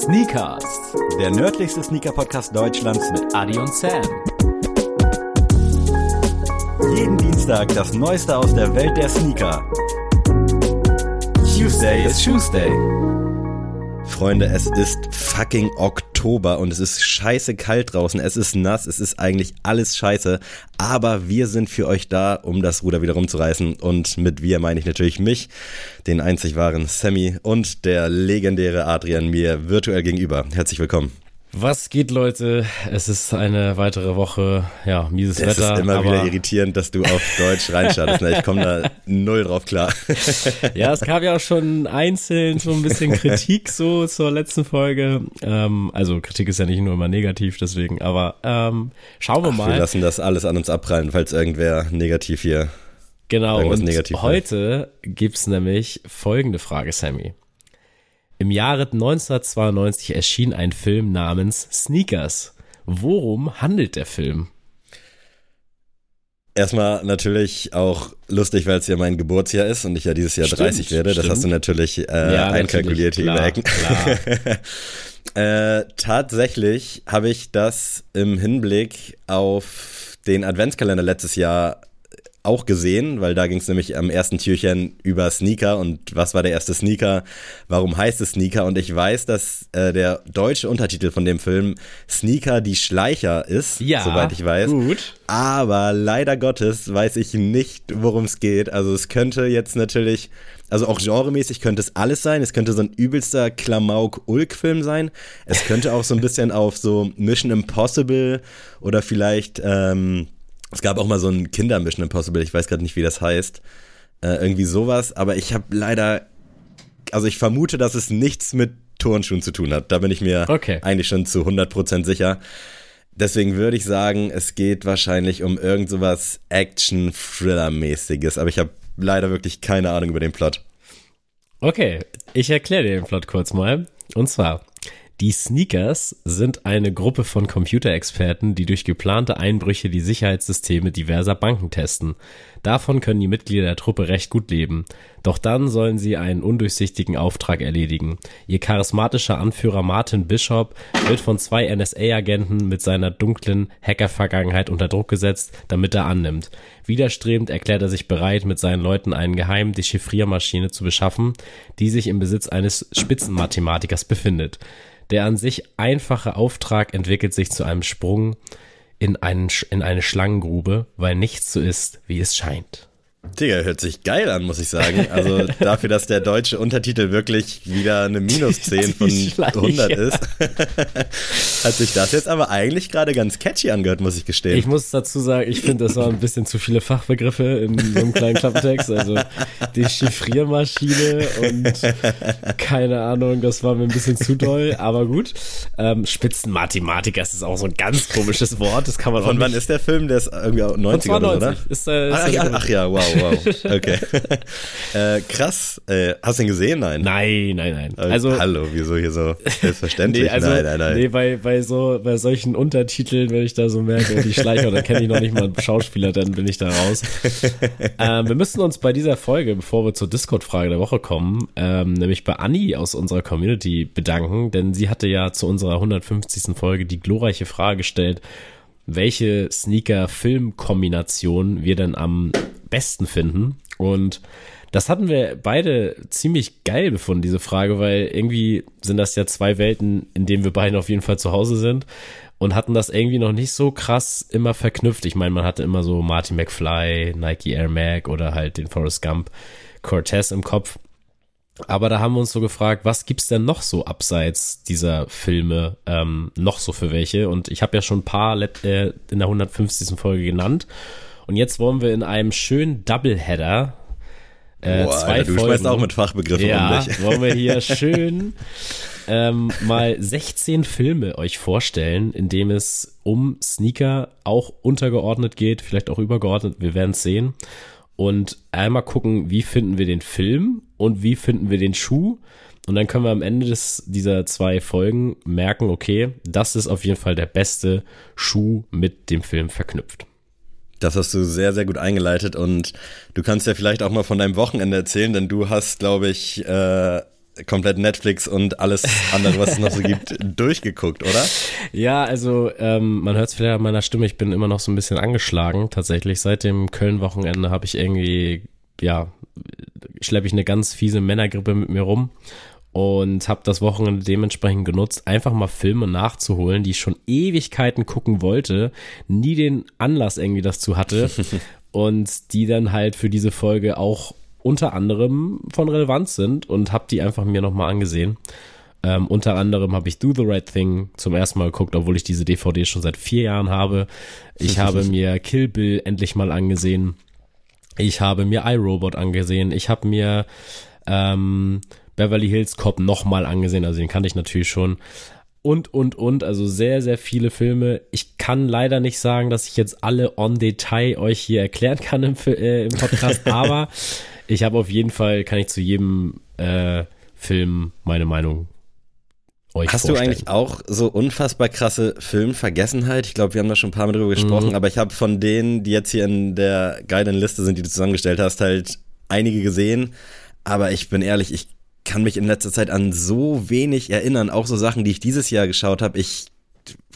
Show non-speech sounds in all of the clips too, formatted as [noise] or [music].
Sneakers, der nördlichste Sneaker-Podcast Deutschlands mit Adi und Sam. jeden Dienstag das Neueste aus der Welt der Sneaker. Tuesday ist Tuesday. Freunde, es ist fucking Oktober und es ist scheiße kalt draußen, es ist nass, es ist eigentlich alles scheiße, aber wir sind für euch da, um das Ruder wieder rumzureißen und mit wir meine ich natürlich mich, den einzig wahren Sammy und der legendäre Adrian mir virtuell gegenüber. Herzlich willkommen. Was geht, Leute? Es ist eine weitere Woche, ja, mieses Es Wetter. ist immer wieder irritierend, dass du auf Deutsch reinstartest. ne? Ich komme da null drauf klar. [laughs] Ja, es gab ja auch schon einzeln so ein bisschen Kritik so zur letzten Folge. Ähm, also Kritik ist ja nicht nur immer negativ, deswegen, aber ähm, schauen wir Wir mal. lassen das alles an uns abprallen, falls irgendwer negativ hier. Genau, und heute gibt's nämlich folgende Frage, Sammy. Im Jahre 1992 erschien ein Film namens Sneakers. Worum handelt der Film? Erstmal natürlich auch lustig, weil es ja mein Geburtsjahr ist und ich ja dieses Jahr Stimmt, 30 werde. Das stimmt. hast du natürlich äh, Ja, einkalkuliert hier natürlich, [laughs] Ecken. äh, tatsächlich habe ich das im Hinblick auf den Adventskalender letztes Jahr auch gesehen, weil da ging es nämlich am ersten Türchen über Sneaker und was war der erste Sneaker, warum heißt es Sneaker und ich weiß, dass äh, der deutsche Untertitel von dem Film Sneaker die Schleicher ist, Ja, soweit ich weiß. gut. Aber leider Gottes weiß ich nicht, worum es geht. Also es könnte jetzt natürlich, also auch genremäßig könnte es alles sein. Es könnte so ein übelster Klamauk-Ulk-Film sein. Es könnte auch so ein bisschen auf so Mission Impossible oder vielleicht, ähm, es gab auch mal so ein Kinder-Mission Impossible, ich weiß gerade nicht, wie das heißt. Äh, irgendwie sowas. Aber ich habe leider, also ich vermute, dass es nichts mit Turnschuhen zu tun hat. Da bin ich mir Okay. eigentlich schon zu 100% sicher. Deswegen würde ich sagen, es geht wahrscheinlich um irgend sowas Action-Thriller-mäßiges, aber ich habe leider wirklich keine Ahnung über den Plot. Okay, ich erkläre dir den Plot kurz mal. Und zwar, die Sneakers sind eine Gruppe von Computerexperten, die durch geplante Einbrüche die Sicherheitssysteme diverser Banken testen. Davon können die Mitglieder der Truppe recht gut leben. Doch dann sollen sie einen undurchsichtigen Auftrag erledigen. Ihr charismatischer Anführer Martin Bishop wird von zwei NSA-Agenten mit seiner dunklen Hacker-Vergangenheit unter Druck gesetzt, damit er annimmt. Widerstrebend erklärt er sich bereit, mit seinen Leuten einen geheimen Dechiffriermaschine zu beschaffen, die sich im Besitz eines Spitzenmathematikers befindet. Der an sich einfache Auftrag entwickelt sich zu einem Sprung in, einen, in eine Schlangengrube, weil nichts so ist, wie es scheint. Digga, hört sich geil an, muss ich sagen. Also [laughs] dafür, dass der deutsche Untertitel wirklich wieder eine Minus [laughs] 10 von Die Schleiche. 100 ist, [laughs] hat sich das jetzt aber eigentlich gerade ganz catchy angehört, muss ich gestehen. Ich muss dazu sagen, ich finde, das waren ein bisschen zu viele Fachbegriffe in so einem kleinen Klappentext. Also Dechiffriermaschine und keine Ahnung, das war mir ein bisschen zu doll, aber gut. Ähm, Spitzenmathematiker ist auch so ein ganz komisches Wort, das kann man auch Von wann ist der Film? Der ist irgendwie auch 90 Von oder so, oder? 92 ist, äh, ist Ach, ja, ach ja, wow, wow. Okay. [laughs] äh, krass. Äh, hast du ihn gesehen? Nein. Nein, nein, nein. Äh, Also Hallo, wieso hier so [laughs] selbstverständlich? Nee, also, nein, nein, nein. nee, bei, bei so, bei solchen Untertiteln, wenn ich da so merke, die Schleicher, dann kenne ich noch nicht mal einen Schauspieler, dann bin ich da raus. [laughs] ähm, wir müssen uns bei dieser Folge, bevor wir zur Discord-Frage der Woche kommen, ähm, nämlich bei Anni aus unserer Community bedanken, denn sie hatte ja zu unserer 150. Folge die glorreiche Frage gestellt, welche Sneaker-Film-Kombination wir denn am besten finden. Und das hatten wir beide ziemlich geil befunden, diese Frage, weil irgendwie sind das ja zwei Welten, in denen wir beide auf jeden Fall zu Hause sind und hatten das irgendwie noch nicht so krass immer verknüpft. Ich meine, man hatte immer so Marty McFly, Nike Air Mag oder halt den Forrest Gump Cortez im Kopf. Aber da haben wir uns so gefragt, was gibt's denn noch so abseits dieser Filme ähm, noch so für welche? Und ich habe ja schon ein paar äh, in der 150. Folge genannt. Und jetzt wollen wir in einem schönen Doubleheader äh, Boah, zwei Alter, du Folgen. schmeißt auch mit Fachbegriffen ja, um dich. [laughs] wollen wir hier [laughs] schön ähm, mal 16 Filme euch vorstellen, in dem es um Sneaker auch untergeordnet geht, vielleicht auch übergeordnet, wir werden es sehen. Und einmal gucken, wie finden wir den Film und wie finden wir den Schuh. Und dann können wir am Ende des, dieser zwei Folgen merken, okay, das ist auf jeden Fall der beste Schuh mit dem Film verknüpft. Das hast du sehr, sehr gut eingeleitet und du kannst ja vielleicht auch mal von deinem Wochenende erzählen, denn du hast, glaube ich, äh, komplett Netflix und alles andere, was es noch so gibt, [laughs] durchgeguckt, oder? Ja, also ähm, man hört es vielleicht an meiner Stimme, ich bin immer noch so ein bisschen angeschlagen. Tatsächlich, seit dem Köln-Wochenende habe ich irgendwie, ja, schleppe ich eine ganz fiese Männergrippe mit mir rum und habe das Wochenende dementsprechend genutzt, einfach mal Filme nachzuholen, die ich schon Ewigkeiten gucken wollte, nie den Anlass irgendwie dazu hatte [laughs] und die dann halt für diese Folge auch unter anderem von Relevanz sind und habe die einfach mir nochmal angesehen. Ähm, unter anderem habe ich Do the Right Thing zum ersten Mal geguckt, obwohl ich diese DVD schon seit vier Jahren habe. Ich [laughs] habe mir Kill Bill endlich mal angesehen. Ich habe mir iRobot angesehen. Ich habe mir ähm, Beverly Hills Cop nochmal angesehen. Also den kannte ich natürlich schon. Und, und, und. Also sehr, sehr viele Filme. Ich kann leider nicht sagen, dass ich jetzt alle on Detail euch hier erklären kann im, äh, im Podcast. [laughs] aber ich habe auf jeden Fall, kann ich zu jedem äh, Film meine Meinung euch Hast vorstellen. du eigentlich auch so unfassbar krasse Filmvergessenheit? Ich glaube, wir haben da schon ein paar Mal drüber gesprochen, mhm. aber ich habe von denen, die jetzt hier in der geilen Liste sind, die du zusammengestellt hast, halt einige gesehen. Aber ich bin ehrlich, ich kann mich in letzter Zeit an so wenig erinnern, auch so Sachen, die ich dieses Jahr geschaut habe. Ich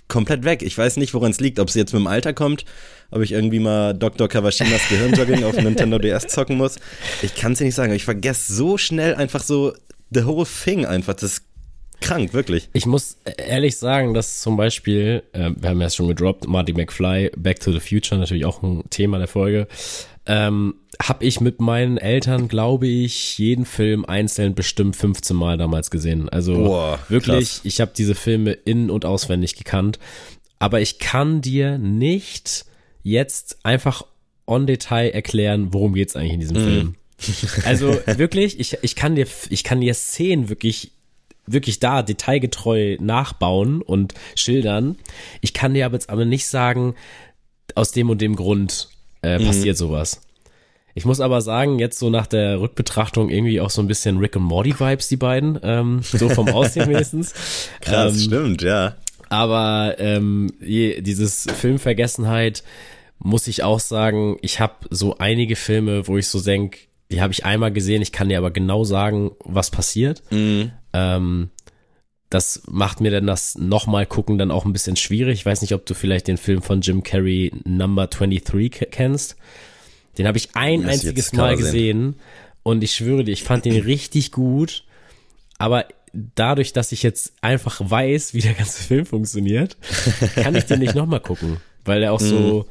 komplett weg. Ich weiß nicht, woran es liegt, ob es jetzt mit dem Alter kommt, ob ich irgendwie mal Dr. Kawashimas Gehirnjogging auf Nintendo DS zocken muss. Ich kann es dir nicht sagen. Ich vergesse so schnell einfach so the whole thing einfach. Das ist krank, wirklich. Ich muss ehrlich sagen, dass zum Beispiel, äh, wir haben ja schon gedroppt, Marty McFly, Back to the Future, natürlich auch ein Thema der Folge ähm, habe ich mit meinen Eltern, glaube ich, jeden Film einzeln bestimmt 15 Mal damals gesehen. Also Boah, wirklich, krass. ich habe diese Filme in- und auswendig gekannt. Aber ich kann dir nicht jetzt einfach on Detail erklären, worum geht's eigentlich in diesem mm. Film. [laughs] Also wirklich, ich, ich kann dir, ich kann dir Szenen wirklich wirklich da detailgetreu nachbauen und schildern. Ich kann dir aber jetzt aber nicht sagen, aus dem und dem Grund äh, mhm. passiert mhm. sowas. Ich muss aber sagen, jetzt so nach der Rückbetrachtung irgendwie auch so ein bisschen Rick und Morty Vibes, die beiden, ähm, so vom Aussehen wenigstens. [laughs] Krass, ähm, stimmt, ja. Aber ähm, dieses Filmvergessenheit muss ich auch sagen, ich habe so einige Filme, wo ich so denk, die habe ich einmal gesehen, ich kann dir aber genau sagen, was passiert. Mhm. Ähm, das macht mir dann das nochmal gucken dann auch ein bisschen schwierig. Ich weiß nicht, ob du vielleicht den Film von Jim Carrey Number 23 kennst. Den habe ich ein das einziges Mal gesehen und ich schwöre dir, ich fand den [laughs] richtig gut. Aber dadurch, dass ich jetzt einfach weiß, wie der ganze [laughs] Film funktioniert, kann ich den nicht nochmal gucken, weil er auch so, mhm.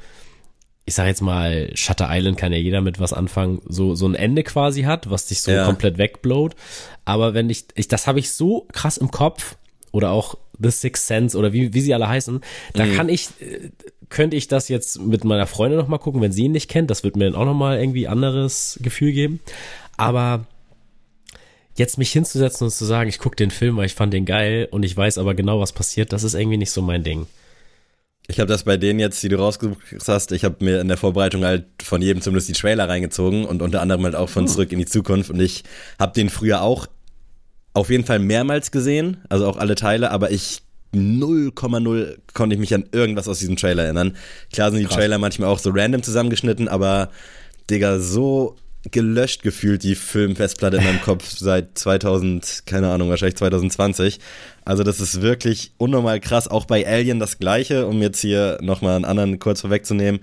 ich sag jetzt mal, Shutter Island kann ja jeder mit was anfangen, so, so ein Ende quasi hat, was dich so ja. komplett wegblowt. Aber wenn ich, ich das habe ich so krass im Kopf oder auch The Sixth Sense oder wie, wie sie alle heißen, da mhm. kann ich, äh, könnte ich das jetzt mit meiner Freundin nochmal gucken, wenn sie ihn nicht kennt. Das wird mir dann auch nochmal irgendwie anderes Gefühl geben. Aber jetzt mich hinzusetzen und zu sagen, ich gucke den Film, weil ich fand den geil und ich weiß aber genau, was passiert, das ist irgendwie nicht so mein Ding. Ich habe das bei denen jetzt, die du rausgesucht hast, ich habe mir in der Vorbereitung halt von jedem zumindest die Trailer reingezogen und unter anderem halt auch von Zurück in die Zukunft und ich habe den früher auch auf jeden Fall mehrmals gesehen, also auch alle Teile, aber ich 0,0 konnte ich mich an irgendwas aus diesem Trailer erinnern. Klar sind die Krass. Trailer manchmal auch so random zusammengeschnitten, aber Digga, so gelöscht gefühlt, die Filmfestplatte in meinem [laughs] Kopf seit 2000, keine Ahnung, wahrscheinlich 2020. Also das ist wirklich unnormal krass. Auch bei Alien das gleiche, um jetzt hier nochmal einen anderen kurz vorwegzunehmen,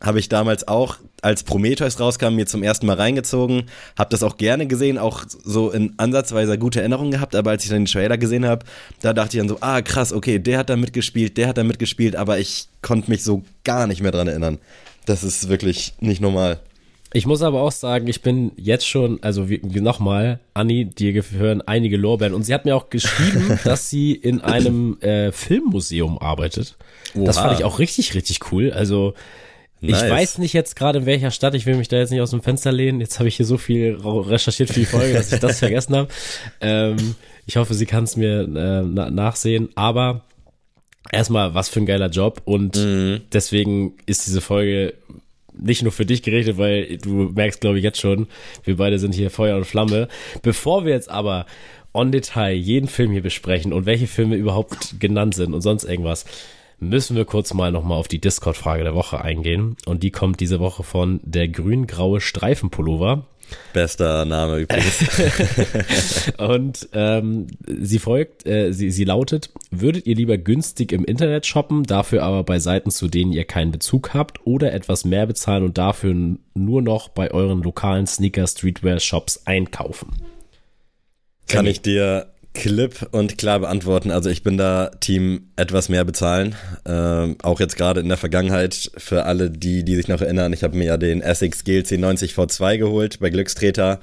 habe ich damals auch, als Prometheus rauskam, mir zum ersten Mal reingezogen, habe das auch gerne gesehen, auch so in ansatzweise gute Erinnerungen gehabt, aber als ich dann den Trailer gesehen habe, da dachte ich dann so, ah krass, okay, der hat da mitgespielt, der hat da mitgespielt, aber ich konnte mich so gar nicht mehr dran erinnern. Das ist wirklich nicht normal. Ich muss aber auch sagen, ich bin jetzt schon, also nochmal, Anni, dir gehören einige Lorbeeren. Und sie hat mir auch geschrieben, [laughs] dass sie in einem äh, Filmmuseum arbeitet. Oha. Das fand ich auch richtig, richtig cool. Also nice. ich weiß nicht jetzt gerade in welcher Stadt, ich will mich da jetzt nicht aus dem Fenster lehnen. Jetzt habe ich hier so viel recherchiert für die Folge, dass ich das [laughs] vergessen habe. Ähm, ich hoffe, sie kann es mir äh, na nachsehen. Aber erstmal, was für ein geiler Job. Und mhm. deswegen ist diese Folge nicht nur für dich gerichtet, weil du merkst, glaube ich, jetzt schon, wir beide sind hier Feuer und Flamme. Bevor wir jetzt aber on Detail jeden Film hier besprechen und welche Filme überhaupt genannt sind und sonst irgendwas, müssen wir kurz mal nochmal auf die Discord-Frage der Woche eingehen. Und die kommt diese Woche von der grün-graue Streifenpullover. Bester Name übrigens. [laughs] und ähm, sie folgt, äh, sie, sie lautet, würdet ihr lieber günstig im Internet shoppen, dafür aber bei Seiten, zu denen ihr keinen Bezug habt, oder etwas mehr bezahlen und dafür nur noch bei euren lokalen Sneaker-Streetwear-Shops einkaufen? Kann ich dir klipp und klar beantworten. Also ich bin da Team etwas mehr bezahlen. Ähm, auch jetzt gerade in der Vergangenheit für alle, die, die sich noch erinnern. Ich habe mir ja den Essex GLC 90 V2 geholt bei Glückstreter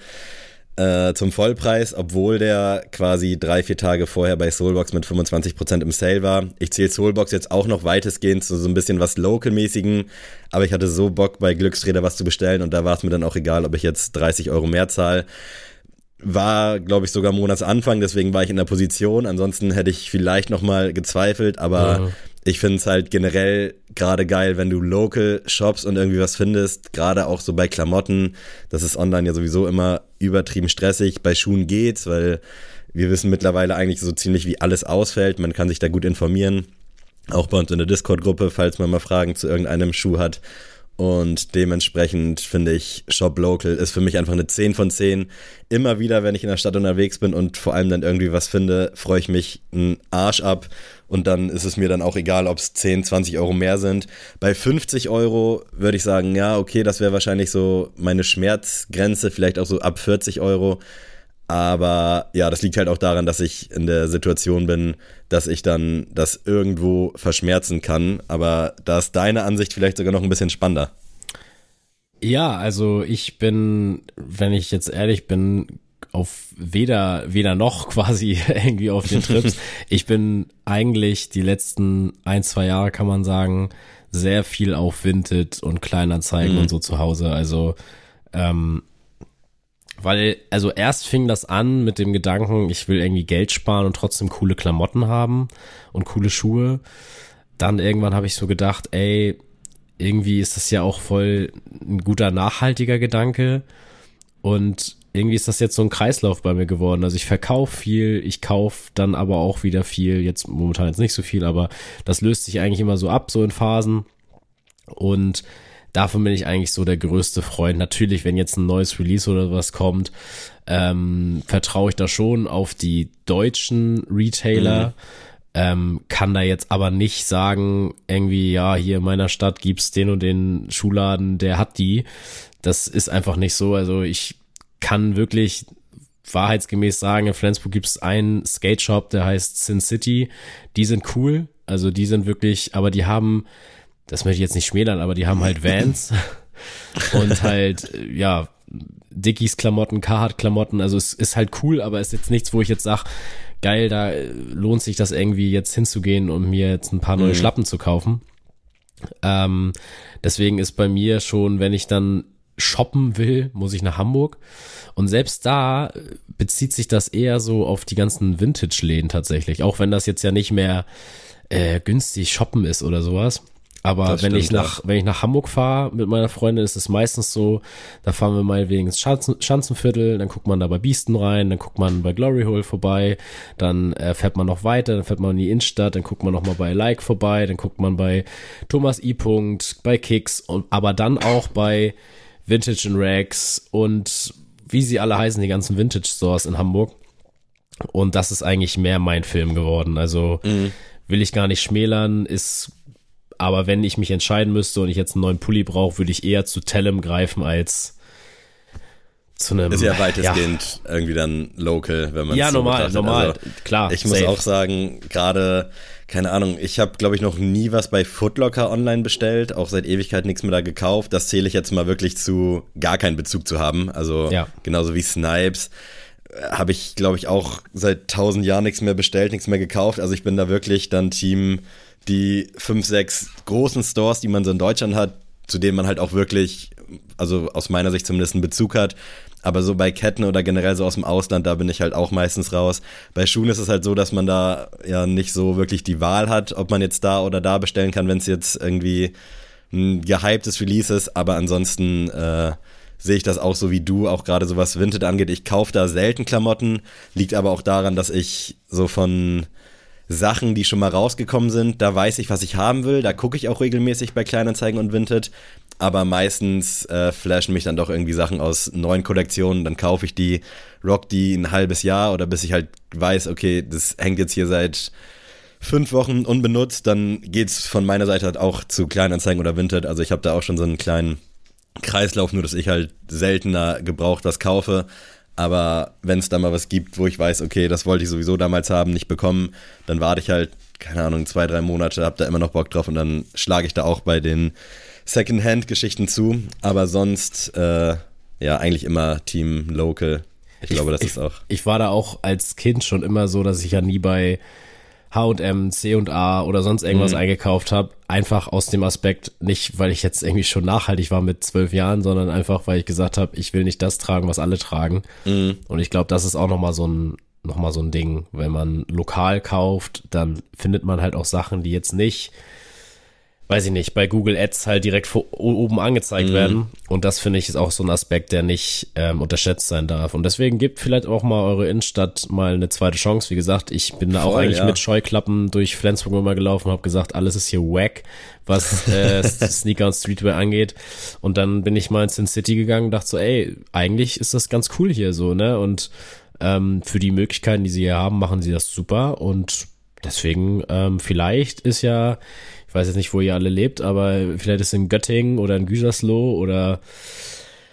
äh, zum Vollpreis, obwohl der quasi drei, vier Tage vorher bei Soulbox mit 25% im Sale war. Ich zähle Soulbox jetzt auch noch weitestgehend zu so ein bisschen was Local-mäßigen, aber ich hatte so Bock bei Glückstreter was zu bestellen und da war es mir dann auch egal, ob ich jetzt 30 Euro mehr zahle war, glaube ich, sogar Monatsanfang, deswegen war ich in der Position. Ansonsten hätte ich vielleicht nochmal gezweifelt, aber ja. ich finde es halt generell gerade geil, wenn du local shops und irgendwie was findest, gerade auch so bei Klamotten. Das ist online ja sowieso immer übertrieben stressig. Bei Schuhen geht's, weil wir wissen mittlerweile eigentlich so ziemlich, wie alles ausfällt. Man kann sich da gut informieren. Auch bei uns in der Discord-Gruppe, falls man mal Fragen zu irgendeinem Schuh hat. Und dementsprechend finde ich Shop Local ist für mich einfach eine 10 von 10. Immer wieder, wenn ich in der Stadt unterwegs bin und vor allem dann irgendwie was finde, freue ich mich einen Arsch ab. Und dann ist es mir dann auch egal, ob es 10, 20 Euro mehr sind. Bei 50 Euro würde ich sagen, ja, okay, das wäre wahrscheinlich so meine Schmerzgrenze, vielleicht auch so ab 40 Euro. Aber ja, das liegt halt auch daran, dass ich in der Situation bin, dass ich dann das irgendwo verschmerzen kann. Aber da ist deine Ansicht vielleicht sogar noch ein bisschen spannender. Ja, also ich bin, wenn ich jetzt ehrlich bin, auf weder, weder noch [laughs] quasi irgendwie auf den Trips. [laughs] ich bin eigentlich die letzten ein, zwei Jahre, kann man sagen, sehr viel auf Vinted und Kleinanzeigen mhm. und so zu Hause. Also ähm, weil, also erst fing das an mit dem Gedanken, ich will irgendwie Geld sparen und trotzdem coole Klamotten haben und coole Schuhe. Dann irgendwann habe ich so gedacht, ey, irgendwie ist das ja auch voll ein guter nachhaltiger Gedanke. Und irgendwie ist das jetzt so ein Kreislauf bei mir geworden. Also ich verkaufe viel, ich kaufe dann aber auch wieder viel. Jetzt momentan jetzt nicht so viel, aber das löst sich eigentlich immer so ab, so in Phasen. Und davon bin ich eigentlich so der größte Freund. Natürlich, wenn jetzt ein neues Release oder was kommt, ähm, vertraue ich da schon auf die deutschen Retailer. Mhm. Ähm, kann da jetzt aber nicht sagen, irgendwie, ja, hier in meiner Stadt gibt's den und den Schuhladen, der hat die. Das ist einfach nicht so. Also ich kann wirklich wahrheitsgemäß sagen, in Flensburg gibt's einen Skate Shop, der heißt Sin City. Die sind cool. Also die sind wirklich, aber die haben das möchte ich jetzt nicht schmälern, aber die haben halt Vans [laughs] und halt, ja, Dickies Klamotten, Carhartt Klamotten, also es ist halt cool, aber es ist jetzt nichts, wo ich jetzt sag, geil, da lohnt sich das irgendwie jetzt hinzugehen und mir jetzt ein paar neue mhm. Schlappen zu kaufen. Ähm, deswegen ist bei mir schon, wenn ich dann shoppen will, muss ich nach Hamburg. Und selbst da bezieht sich das eher so auf die ganzen Vintage-Läden tatsächlich. Auch wenn das jetzt ja nicht mehr äh, günstig shoppen ist oder sowas. Aber das wenn stimmt, ich nach, ja. wenn ich nach Hamburg fahre mit meiner Freundin, ist es meistens so, da fahren wir mal wegen ins Schanzen, Schanzenviertel, dann guckt man da bei Biesten rein, dann guckt man bei Glory Hole vorbei, dann äh, fährt man noch weiter, dann fährt man in die Innenstadt, dann guckt man noch mal bei Like vorbei, dann guckt man bei Thomas I. Punkt, bei Kicks und aber dann auch bei Vintage and Rags und wie sie alle heißen, die ganzen Vintage Stores in Hamburg. Und das ist eigentlich mehr mein Film geworden. Also mhm. will ich gar nicht schmälern, ist aber wenn ich mich entscheiden müsste und ich jetzt einen neuen Pulli brauche, würde ich eher zu Tellem greifen als zu einem. Ist ja weitestgehend ja. irgendwie dann local, wenn man Ja, normal, so normal, also, klar. Ich safe. muss auch sagen, gerade, keine Ahnung, ich habe, glaube ich, noch nie was bei Footlocker online bestellt, auch seit Ewigkeit nichts mehr da gekauft. Das zähle ich jetzt mal wirklich zu gar keinen Bezug zu haben. Also ja. genauso wie Snipes äh, habe ich, glaube ich, auch seit tausend Jahren nichts mehr bestellt, nichts mehr gekauft. Also ich bin da wirklich dann Team die fünf, sechs großen Stores, die man so in Deutschland hat, zu denen man halt auch wirklich, also aus meiner Sicht zumindest einen Bezug hat. Aber so bei Ketten oder generell so aus dem Ausland, da bin ich halt auch meistens raus. Bei Schuhen ist es halt so, dass man da ja nicht so wirklich die Wahl hat, ob man jetzt da oder da bestellen kann, wenn es jetzt irgendwie ein gehyptes Release ist. Aber ansonsten äh, sehe ich das auch so wie du, auch gerade so was Vinted angeht. Ich kaufe da selten Klamotten, liegt aber auch daran, dass ich so von Sachen, die schon mal rausgekommen sind, da weiß ich, was ich haben will. Da gucke ich auch regelmäßig bei Kleinanzeigen und Vinted. Aber meistens äh, flashen mich dann doch irgendwie Sachen aus neuen Kollektionen. Dann kaufe ich die, rock die ein halbes Jahr oder bis ich halt weiß, okay, das hängt jetzt hier seit fünf Wochen unbenutzt. Dann geht's von meiner Seite halt auch zu Kleinanzeigen oder Vinted. Also ich habe da auch schon so einen kleinen Kreislauf, nur dass ich halt seltener gebraucht was kaufe. Aber wenn es da mal was gibt, wo ich weiß, okay, das wollte ich sowieso damals haben, nicht bekommen, dann warte ich halt, keine Ahnung, zwei, drei Monate, hab da immer noch Bock drauf und dann schlage ich da auch bei den Secondhand-Geschichten zu. Aber sonst, äh, ja, eigentlich immer Team Local. Ich, ich glaube, das ich, ist auch. Ich war da auch als Kind schon immer so, dass ich ja nie bei H&M, C&A oder sonst irgendwas mhm. eingekauft habe. Einfach aus dem Aspekt, nicht weil ich jetzt irgendwie schon nachhaltig war mit zwölf Jahren, sondern einfach, weil ich gesagt habe, ich will nicht das tragen, was alle tragen. Mhm. Und ich glaube, das ist auch nochmal so ein, noch mal so ein Ding. Wenn man lokal kauft, dann findet man halt auch Sachen, die jetzt nicht weiß ich nicht, bei Google Ads halt direkt vor, oben angezeigt mhm. werden. Und das finde ich ist auch so ein Aspekt, der nicht ähm, unterschätzt sein darf. Und deswegen gebt vielleicht auch mal eure Innenstadt mal eine zweite Chance. Wie gesagt, ich bin da Voll, auch eigentlich ja. mit Scheuklappen durch Flensburg immer gelaufen und habe gesagt, alles ist hier wack, was äh, [laughs] Sneaker und Streetwear angeht. Und dann bin ich mal in Sin City gegangen und dachte so, ey, eigentlich ist das ganz cool hier so, ne? Und ähm, für die Möglichkeiten, die sie hier haben, machen sie das super. Und deswegen, ähm, vielleicht ist ja ich weiß jetzt nicht, wo ihr alle lebt, aber vielleicht ist in Göttingen oder in Gütersloh oder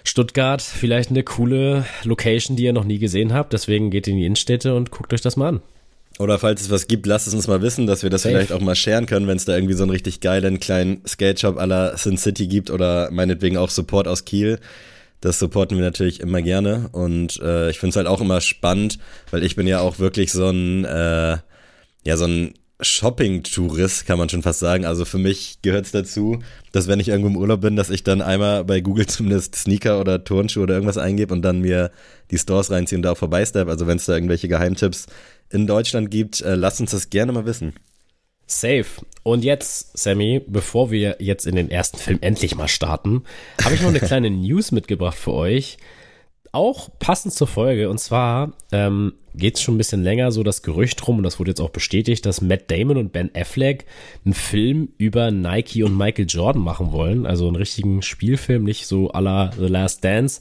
Stuttgart vielleicht eine coole Location, die ihr noch nie gesehen habt. Deswegen geht in die Innenstädte und guckt euch das mal an. Oder falls es was gibt, lasst es uns mal wissen, dass wir das Safe. vielleicht auch mal sharen können, wenn es da irgendwie so einen richtig geilen kleinen Skate-Shop la Sin City gibt oder meinetwegen auch Support aus Kiel. Das supporten wir natürlich immer gerne und äh, ich finde es halt auch immer spannend, weil ich bin ja auch wirklich so ein, äh, ja, so ein Shopping-Tourist, kann man schon fast sagen. Also für mich gehört es dazu, dass wenn ich irgendwo im Urlaub bin, dass ich dann einmal bei Google [laughs] zumindest Sneaker oder Turnschuhe oder irgendwas eingebe und dann mir die Stores reinziehe und da auch vorbeistep. Also wenn es da irgendwelche Geheimtipps in Deutschland gibt, äh, lasst uns das gerne mal wissen. Safe. Und jetzt, Sammy, bevor wir jetzt in den ersten Film endlich mal starten, habe ich noch eine [laughs] kleine News mitgebracht für euch auch passend zur Folge. Und zwar ähm, geht es schon ein bisschen länger so das Gerücht rum, und das wurde jetzt auch bestätigt, dass Matt Damon und Ben Affleck einen Film über Nike und Michael Jordan machen wollen. Also einen richtigen Spielfilm, nicht so à la The Last Dance,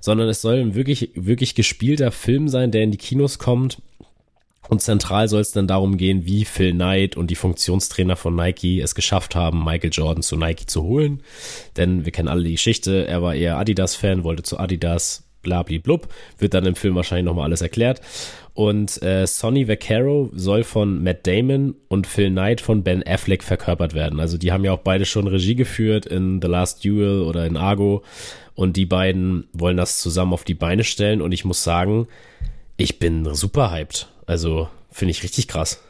sondern es soll ein wirklich, wirklich gespielter Film sein, der in die Kinos kommt. Und zentral soll es dann darum gehen, wie Phil Knight und die Funktionstrainer von Nike es geschafft haben, Michael Jordan zu Nike zu holen. Denn wir kennen alle die Geschichte, er war eher Adidas-Fan, wollte zu Adidas, blablablub, wird dann im Film wahrscheinlich nochmal alles erklärt. Und äh, Sonny Vaccaro soll von Matt Damon und Phil Knight von Ben Affleck verkörpert werden. Also die haben ja auch beide schon Regie geführt in The Last Duel oder in Argo. Und die beiden wollen das zusammen auf die Beine stellen. Und ich muss sagen, ich bin super hyped. Also finde ich richtig krass.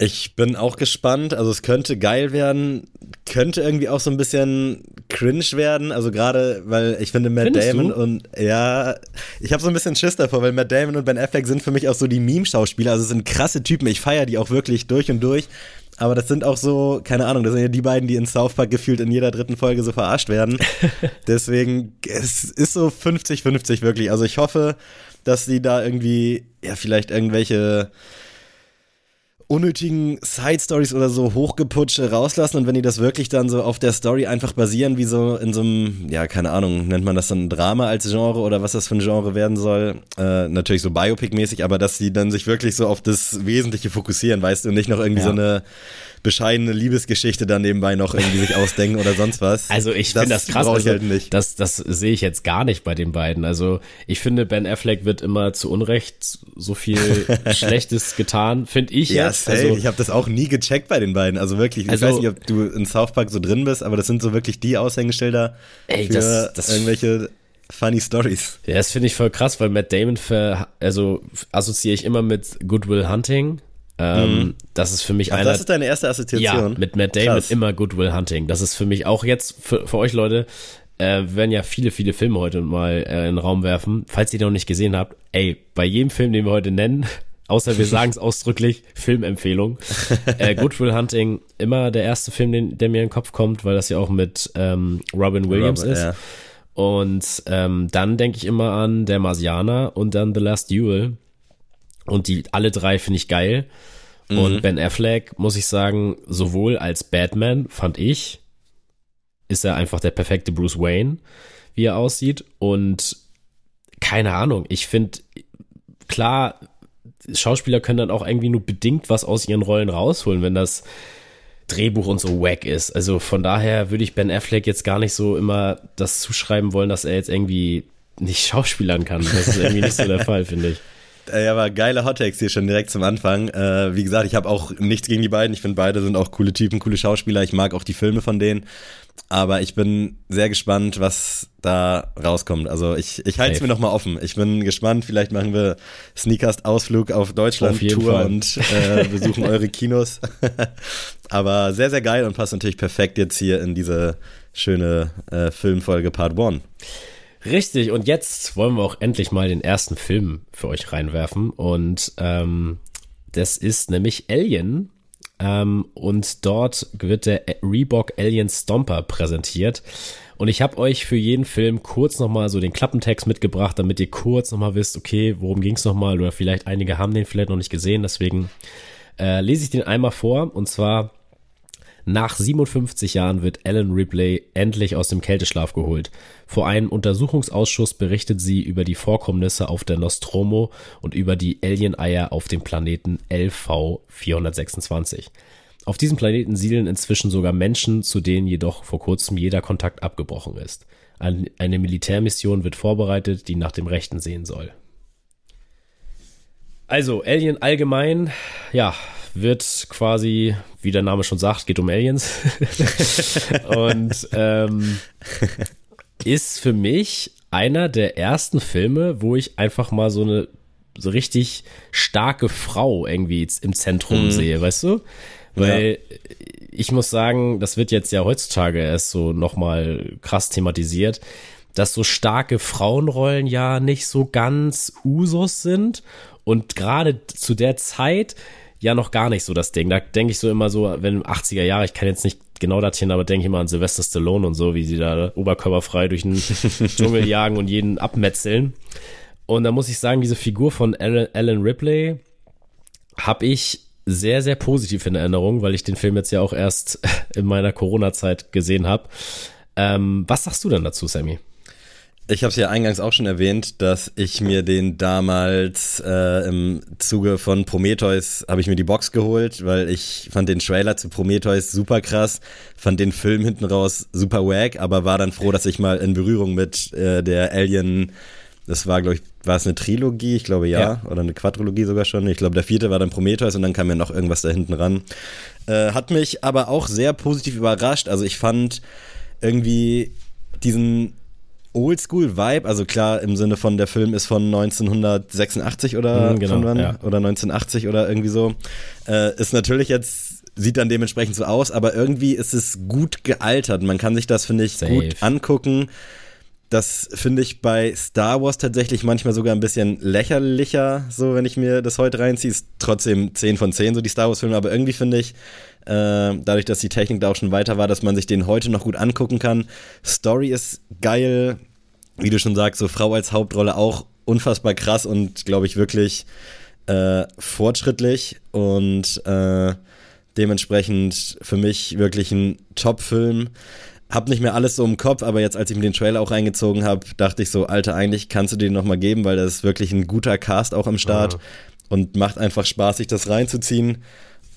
Ich bin auch gespannt. Also es könnte geil werden, könnte irgendwie auch so ein bisschen cringe werden. Also gerade, weil ich finde Matt Findest Damon du? und ja, ich habe so ein bisschen Schiss davor, weil Matt Damon und Ben Affleck sind für mich auch so die Meme-Schauspieler. Also sind krasse Typen. Ich feiere die auch wirklich durch und durch. Aber das sind auch so, keine Ahnung, das sind ja die beiden, die in South Park gefühlt in jeder dritten Folge so verarscht werden. [laughs] Deswegen, es ist so 50-50 wirklich. Also ich hoffe, dass sie da irgendwie, ja, vielleicht irgendwelche unnötigen Side-Stories oder so hochgeputscht rauslassen und wenn die das wirklich dann so auf der Story einfach basieren, wie so in so einem, ja, keine Ahnung, nennt man das dann Drama als Genre oder was das für ein Genre werden soll, äh, natürlich so Biopic-mäßig, aber dass die dann sich wirklich so auf das Wesentliche fokussieren, weißt du, und nicht noch irgendwie ja. so eine bescheidene Liebesgeschichte dann nebenbei noch irgendwie sich ausdenken oder sonst was. Also ich finde das krass, also, halt nicht. Das, das sehe ich jetzt gar nicht bei den beiden. Also ich finde, Ben Affleck wird immer zu Unrecht so viel [laughs] Schlechtes getan, finde ich ja, jetzt. Also, ich habe das auch nie gecheckt bei den beiden. Also wirklich, ich also, weiß nicht, ob du in South Park so drin bist, aber das sind so wirklich die Aushängestellder ey, für das, das irgendwelche funny Stories. Ja, das finde ich voll krass, weil Matt Damon für, also assoziiere ich immer mit Goodwill Hunting ähm, mhm. Das ist für mich Ach, einer. Das ist deine erste Assoziation. Ja, mit Matt Damon Krass. immer Goodwill Hunting. Das ist für mich auch jetzt für, für euch Leute. Äh, wir werden ja viele, viele Filme heute mal äh, in den Raum werfen. Falls ihr noch nicht gesehen habt, ey, bei jedem Film, den wir heute nennen, [laughs] außer wir sagen es ausdrücklich, Filmempfehlung. [laughs] äh, Good Will Hunting, immer der erste Film, den, der mir in den Kopf kommt, weil das ja auch mit ähm, Robin Williams Robert, ist. Ja. Und ähm, dann denke ich immer an Der Marsianer und dann The Last Duel. Und die alle drei finde ich geil. Mhm. Und Ben Affleck, muss ich sagen, sowohl als Batman, fand ich, ist er einfach der perfekte Bruce Wayne, wie er aussieht. Und keine Ahnung, ich finde, klar, Schauspieler können dann auch irgendwie nur bedingt was aus ihren Rollen rausholen, wenn das Drehbuch und so wack ist. Also von daher würde ich Ben Affleck jetzt gar nicht so immer das zuschreiben wollen, dass er jetzt irgendwie nicht [laughs] schauspielern kann. Das ist irgendwie nicht so der [laughs] Fall, finde ich. Äh, ja, aber geile Hottakes hier schon direkt zum Anfang. Äh, wie gesagt, ich habe auch nichts gegen die beiden. Ich finde, beide sind auch coole Typen, coole Schauspieler. Ich mag auch die Filme von denen. Aber ich bin sehr gespannt, was da rauskommt. Also ich, ich halte es mir nochmal offen. Ich bin gespannt. Vielleicht machen wir Sneakast-Ausflug auf Deutschland-Tour und äh, besuchen eure [laughs] Kinos. aber sehr, sehr geil und passt natürlich perfekt jetzt hier in diese schöne äh, Filmfolge Part 1. Richtig, und jetzt wollen wir auch endlich mal den ersten Film für euch reinwerfen. Und ähm, das ist nämlich Alien. Ähm, und dort wird der Reebok Alien Stomper präsentiert. Und ich habe euch für jeden Film kurz nochmal so den Klappentext mitgebracht, damit ihr kurz nochmal wisst, okay, worum ging es nochmal? Oder vielleicht einige haben den vielleicht noch nicht gesehen. Deswegen äh, lese ich den einmal vor. Und zwar nach 57 Jahren wird Ellen Ripley endlich aus dem Kälteschlaf geholt. Vor einem Untersuchungsausschuss berichtet sie über die Vorkommnisse auf der Nostromo und über die Alien-Eier auf dem Planeten LV 426. Auf diesem Planeten siedeln inzwischen sogar Menschen, zu denen jedoch vor kurzem jeder Kontakt abgebrochen ist. Eine Militärmission wird vorbereitet, die nach dem Rechten sehen soll. Also, Alien allgemein, ja, wird quasi, wie der Name schon sagt, geht um Aliens. [laughs] und ähm, ist für mich einer der ersten Filme, wo ich einfach mal so eine so richtig starke Frau irgendwie im Zentrum mhm. sehe, weißt du? Weil ja. ich muss sagen, das wird jetzt ja heutzutage erst so nochmal krass thematisiert, dass so starke Frauenrollen ja nicht so ganz Usus sind. Und gerade zu der Zeit ja noch gar nicht so das Ding. Da denke ich so immer so, wenn 80er Jahre, ich kann jetzt nicht genau datieren, aber denke ich immer an Sylvester Stallone und so, wie sie da oberkörperfrei durch den [laughs] Dschungel jagen und jeden abmetzeln. Und da muss ich sagen, diese Figur von Alan Ripley habe ich sehr, sehr positiv in Erinnerung, weil ich den Film jetzt ja auch erst [laughs] in meiner Corona-Zeit gesehen habe. Ähm, was sagst du denn dazu, Sammy? Ich habe es ja eingangs auch schon erwähnt, dass ich mir den damals äh, im Zuge von Prometheus habe ich mir die Box geholt, weil ich fand den Trailer zu Prometheus super krass, fand den Film hinten raus super wack, aber war dann froh, dass ich mal in Berührung mit äh, der Alien, das war glaube ich, war es eine Trilogie, ich glaube ja, ja, oder eine Quadrologie sogar schon. Ich glaube der vierte war dann Prometheus und dann kam ja noch irgendwas da hinten ran. Äh, hat mich aber auch sehr positiv überrascht. Also ich fand irgendwie diesen Oldschool-Vibe, also klar im Sinne von der Film ist von 1986 oder mhm, genau, von wann? Ja. Oder 1980 oder irgendwie so. Äh, ist natürlich jetzt, sieht dann dementsprechend so aus, aber irgendwie ist es gut gealtert. Man kann sich das, finde ich, Safe. gut angucken. Das finde ich bei Star Wars tatsächlich manchmal sogar ein bisschen lächerlicher, so wenn ich mir das heute reinziehe. Ist trotzdem 10 von 10, so die Star Wars-Filme, aber irgendwie finde ich, dadurch, dass die Technik da auch schon weiter war, dass man sich den heute noch gut angucken kann. Story ist geil, wie du schon sagst, so Frau als Hauptrolle auch unfassbar krass und glaube ich wirklich äh, fortschrittlich und äh, dementsprechend für mich wirklich ein Top-Film. Hab nicht mehr alles so im Kopf, aber jetzt, als ich mir den Trailer auch reingezogen habe, dachte ich so, Alter, eigentlich kannst du den nochmal geben, weil das ist wirklich ein guter Cast auch am Start ja. und macht einfach Spaß, sich das reinzuziehen.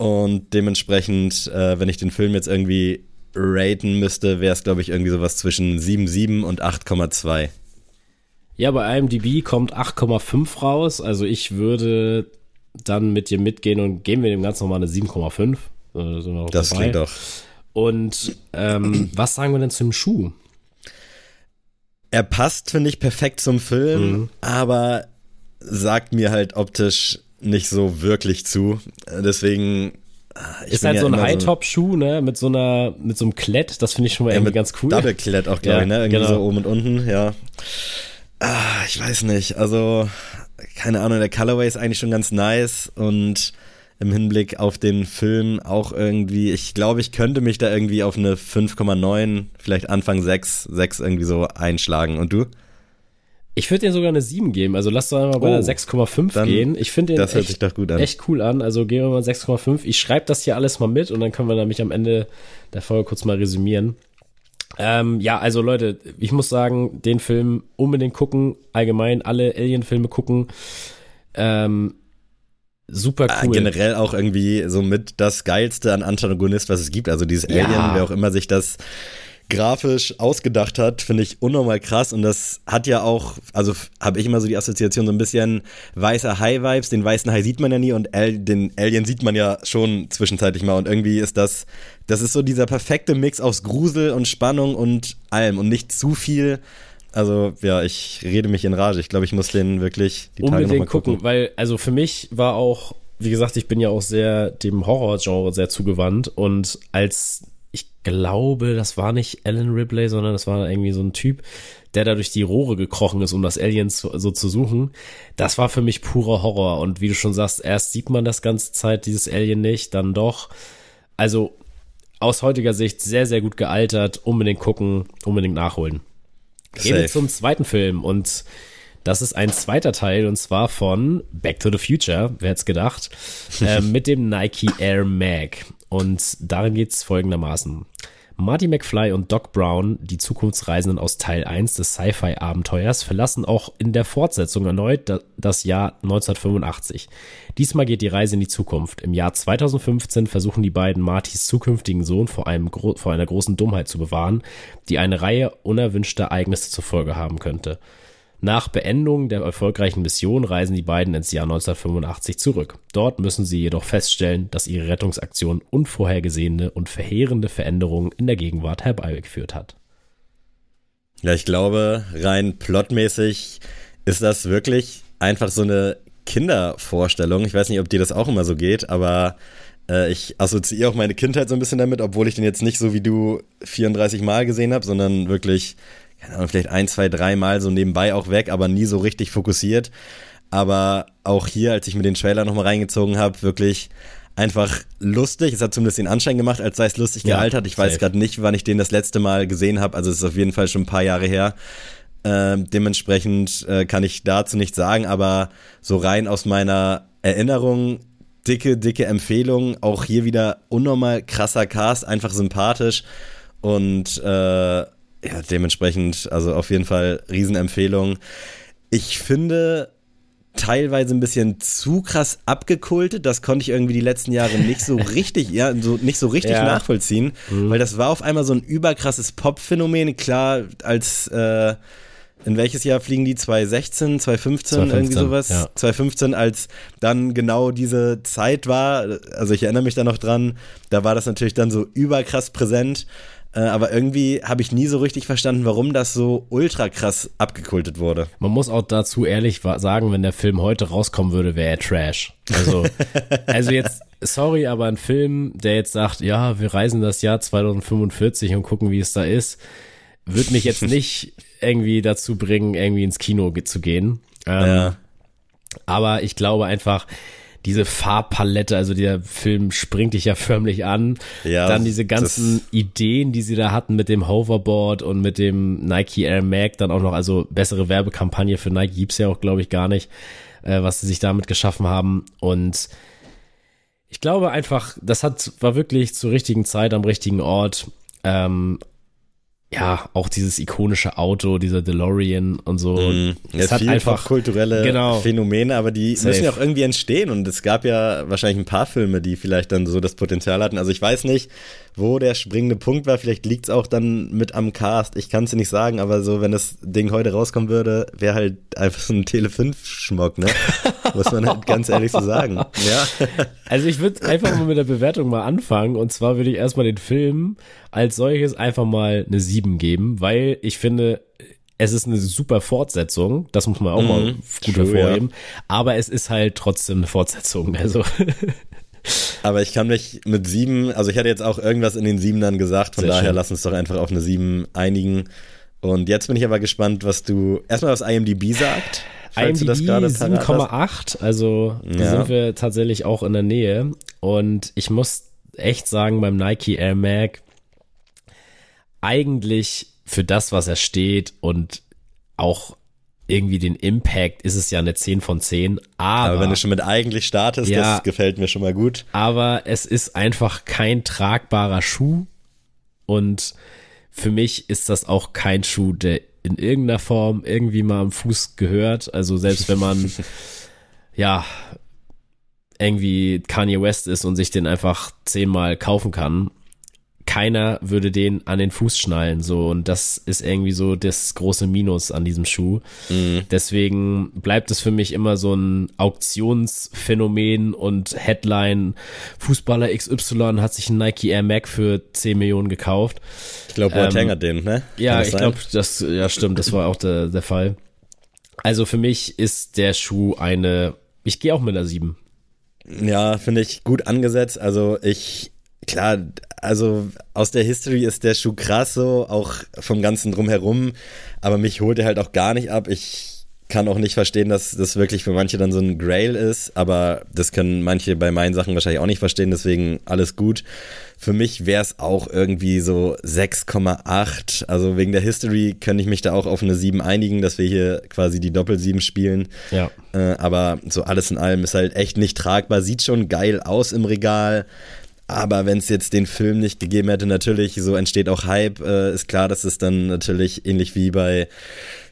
Und dementsprechend, äh, wenn ich den Film jetzt irgendwie raten müsste, wäre es, glaube ich, irgendwie sowas zwischen 7,7 und 8,2. Ja, bei IMDb kommt 8,5 raus. Also ich würde dann mit dir mitgehen und geben wir dem Ganzen nochmal eine 7,5. Äh, das dabei. klingt doch. Und ähm, [clears throat] was sagen wir denn zum Schuh? Er passt, finde ich, perfekt zum Film, mhm. aber sagt mir halt optisch nicht so wirklich zu. Deswegen ich ist halt ja so ein High-Top-Schuh, ne, mit so einer, mit so einem Klett, das finde ich schon mal ja, irgendwie ganz cool. Double-Klett auch, glaube ja, ich, ne, irgendwie genau. so oben und unten, ja. Ah, ich weiß nicht, also, keine Ahnung, der Colorway ist eigentlich schon ganz nice und im Hinblick auf den Film auch irgendwie, ich glaube, ich könnte mich da irgendwie auf eine 5,9, vielleicht Anfang 6, 6 irgendwie so einschlagen. Und du? Ich würde dir sogar eine 7 geben. Also lass doch einmal bei Oh, der 6,5 dann- gehen. Ich finde den Das hört echt, sich doch gut an. echt cool an. Also gehen wir mal 6,5. Ich schreibe das hier alles mal mit und dann können wir nämlich am Ende der Folge kurz mal resümieren. Ähm, ja, also Leute, ich muss sagen, den Film unbedingt gucken. Allgemein alle Alien-Filme gucken. Ähm, super Ah, cool. Generell auch irgendwie so mit das Geilste an Antagonist, was es gibt. Also dieses Ja. Alien, wer auch immer sich das grafisch ausgedacht hat, finde ich unnormal krass. Und das hat ja auch, also habe ich immer so die Assoziation, so ein bisschen weißer High-Vibes. Den weißen Hai sieht man ja nie und Al den Alien sieht man ja schon zwischenzeitlich mal. Und irgendwie ist das, das ist so dieser perfekte Mix aus Grusel und Spannung und allem und nicht zu viel. Also ja, ich rede mich in Rage. Ich glaube, ich muss den wirklich die Tage unbedingt gucken. gucken, weil also für mich war auch, wie gesagt, ich bin ja auch sehr dem Horrorgenre sehr zugewandt und als ich glaube, das war nicht Alan Ripley, sondern das war irgendwie so ein Typ, der da durch die Rohre gekrochen ist, um das Alien zu, so zu suchen. Das war für mich purer Horror und wie du schon sagst, erst sieht man das ganze Zeit dieses Alien nicht, dann doch. Also aus heutiger Sicht sehr sehr gut gealtert, unbedingt gucken, unbedingt nachholen. Gehen wir zum zweiten Film und das ist ein zweiter Teil und zwar von Back to the Future, wer hätte es gedacht, [laughs] äh, mit dem Nike Air Mag. Und darin geht's folgendermaßen. Marty McFly und Doc Brown, die Zukunftsreisenden aus Teil 1 des Sci-Fi-Abenteuers, verlassen auch in der Fortsetzung erneut da- das Jahr 1985. Diesmal geht die Reise in die Zukunft. Im Jahr 2015 versuchen die beiden Martys zukünftigen Sohn vor, einem vor einer großen Dummheit zu bewahren, die eine Reihe unerwünschter Ereignisse zur Folge haben könnte. Nach Beendung der erfolgreichen Mission reisen die beiden ins Jahr 1985 zurück. Dort müssen sie jedoch feststellen, dass ihre Rettungsaktion unvorhergesehene und verheerende Veränderungen in der Gegenwart herbeigeführt hat. Ja, ich glaube, rein plotmäßig ist das wirklich einfach so eine Kindervorstellung. Ich weiß nicht, ob dir das auch immer so geht, aber äh, ich assoziiere auch meine Kindheit so ein bisschen damit, obwohl ich den jetzt nicht so wie du 34 Mal gesehen habe, sondern wirklich, keine Ahnung, vielleicht ein, zwei, drei Mal so nebenbei auch weg, aber nie so richtig fokussiert. Aber auch hier, als ich mir den Trailer nochmal reingezogen habe, wirklich einfach lustig. Es hat zumindest den Anschein gemacht, als sei es lustig Ja, gealtert. Ich weiß safe. gerade nicht, wann ich den das letzte Mal gesehen habe. Also es ist auf jeden Fall schon ein paar Jahre her. Ähm, dementsprechend äh, kann ich dazu nichts sagen, aber so rein aus meiner Erinnerung, dicke, dicke Empfehlung. Auch hier wieder unnormal krasser Cast, einfach sympathisch und äh, ja, dementsprechend, also auf jeden Fall Riesenempfehlung. Ich finde teilweise ein bisschen zu krass abgekultet. Das konnte ich irgendwie die letzten Jahre nicht so [laughs] richtig, ja, so nicht so richtig Ja. nachvollziehen, weil das war auf einmal so ein überkrasses Pop-Phänomen. Klar, als äh, in welches Jahr fliegen die? 2016, 2015, 2015, irgendwie sowas? ja. 2015, als dann genau diese Zeit war, also ich erinnere mich da noch dran, da war das natürlich dann so überkrass präsent. Äh, aber irgendwie habe ich nie so richtig verstanden, warum das so ultra krass abgekultet wurde. Man muss auch dazu ehrlich sagen, wenn der Film heute rauskommen würde, wäre er Trash. Also, [laughs] also jetzt, sorry, aber ein Film, der jetzt sagt, ja, wir reisen das Jahr 2045 und gucken, wie es da ist, wird mich jetzt [laughs] nicht irgendwie dazu bringen, irgendwie ins Kino zu gehen. Ähm, Ja. Aber ich glaube einfach, diese Farbpalette, also der Film springt dich ja förmlich an. Ja, Dann diese ganzen Ideen, die sie da hatten mit dem Hoverboard und mit dem Nike Air Mag, dann auch noch, also bessere Werbekampagne für Nike gibt's ja auch, glaube ich, gar nicht, äh, was sie sich damit geschaffen haben. Und ich glaube einfach, das hat, war wirklich zur richtigen Zeit am richtigen Ort. Ähm, ja, auch dieses ikonische Auto, dieser DeLorean und so. Mhm. Es ja, hat einfach kulturelle genau. Phänomene, aber die Safe. müssen ja auch irgendwie entstehen und es gab ja wahrscheinlich ein paar Filme, die vielleicht dann so das Potenzial hatten. Also ich weiß nicht, wo der springende Punkt war, vielleicht liegt's auch dann mit am Cast, ich kann es dir nicht sagen, aber so, wenn das Ding heute rauskommen würde, wäre halt einfach so ein Tele5-Schmock, ne? [laughs] Muss man halt ganz ehrlich so sagen. Ja. [laughs] Also ich würde einfach mal mit der Bewertung mal anfangen und zwar würde ich erstmal den Film als solches einfach mal eine 7 geben, weil ich finde, es ist eine super Fortsetzung, das muss man auch mal Mhm, gut true, hervorheben, aber es ist halt trotzdem eine Fortsetzung, also [laughs] Aber ich kann mich mit sieben, also ich hatte jetzt auch irgendwas in den Siebenern gesagt, von Sehr daher schön. lass uns doch einfach auf eine sieben einigen. Und jetzt bin ich aber gespannt, was du, erstmal was IMDb sagt. IMDb gerade parat hast. 7,8, also da Ja. sind wir tatsächlich auch in der Nähe und ich muss echt sagen, beim Nike Air Mag eigentlich für das, was er steht und auch irgendwie den Impact ist es ja eine 10 von 10. Aber, Aber wenn du schon mit eigentlich startest, Ja. das gefällt mir schon mal gut. aber es ist einfach kein tragbarer Schuh. Und für mich ist das auch kein Schuh, der in irgendeiner Form irgendwie mal am Fuß gehört. Also selbst wenn man, [laughs] ja, irgendwie Kanye West ist und sich den einfach zehnmal kaufen kann, keiner würde den an den Fuß schnallen, so. Und das ist irgendwie so das große Minus an diesem Schuh. Deswegen bleibt es für mich immer so ein Auktionsphänomen und Headline. Fußballer XY hat sich einen Nike Air Mac für 10 Millionen gekauft. Ich glaube, Boateng hat den, ne? Ja, Kann ich glaube, das, ja, stimmt, das war auch der, der Fall. Also für mich ist der Schuh eine, ich gehe auch mit einer 7. Ja, finde ich gut angesetzt. Also ich, klar, also aus der History ist der Schuh krass so, auch vom Ganzen drumherum, aber mich holt er halt auch gar nicht ab. Ich kann auch nicht verstehen, dass das wirklich für manche dann so ein Grail ist, aber das können manche bei meinen Sachen wahrscheinlich auch nicht verstehen, deswegen alles gut. Für mich wäre es auch irgendwie so 6,8. Also wegen der History könnte ich mich da auch auf eine 7 einigen, dass wir hier quasi die Doppel-7 spielen. Ja. Äh, aber so alles in allem ist halt echt nicht tragbar. Sieht schon geil aus im Regal. Aber wenn es jetzt den Film nicht gegeben hätte, natürlich, so entsteht auch Hype. Äh, ist klar, dass es dann natürlich ähnlich wie bei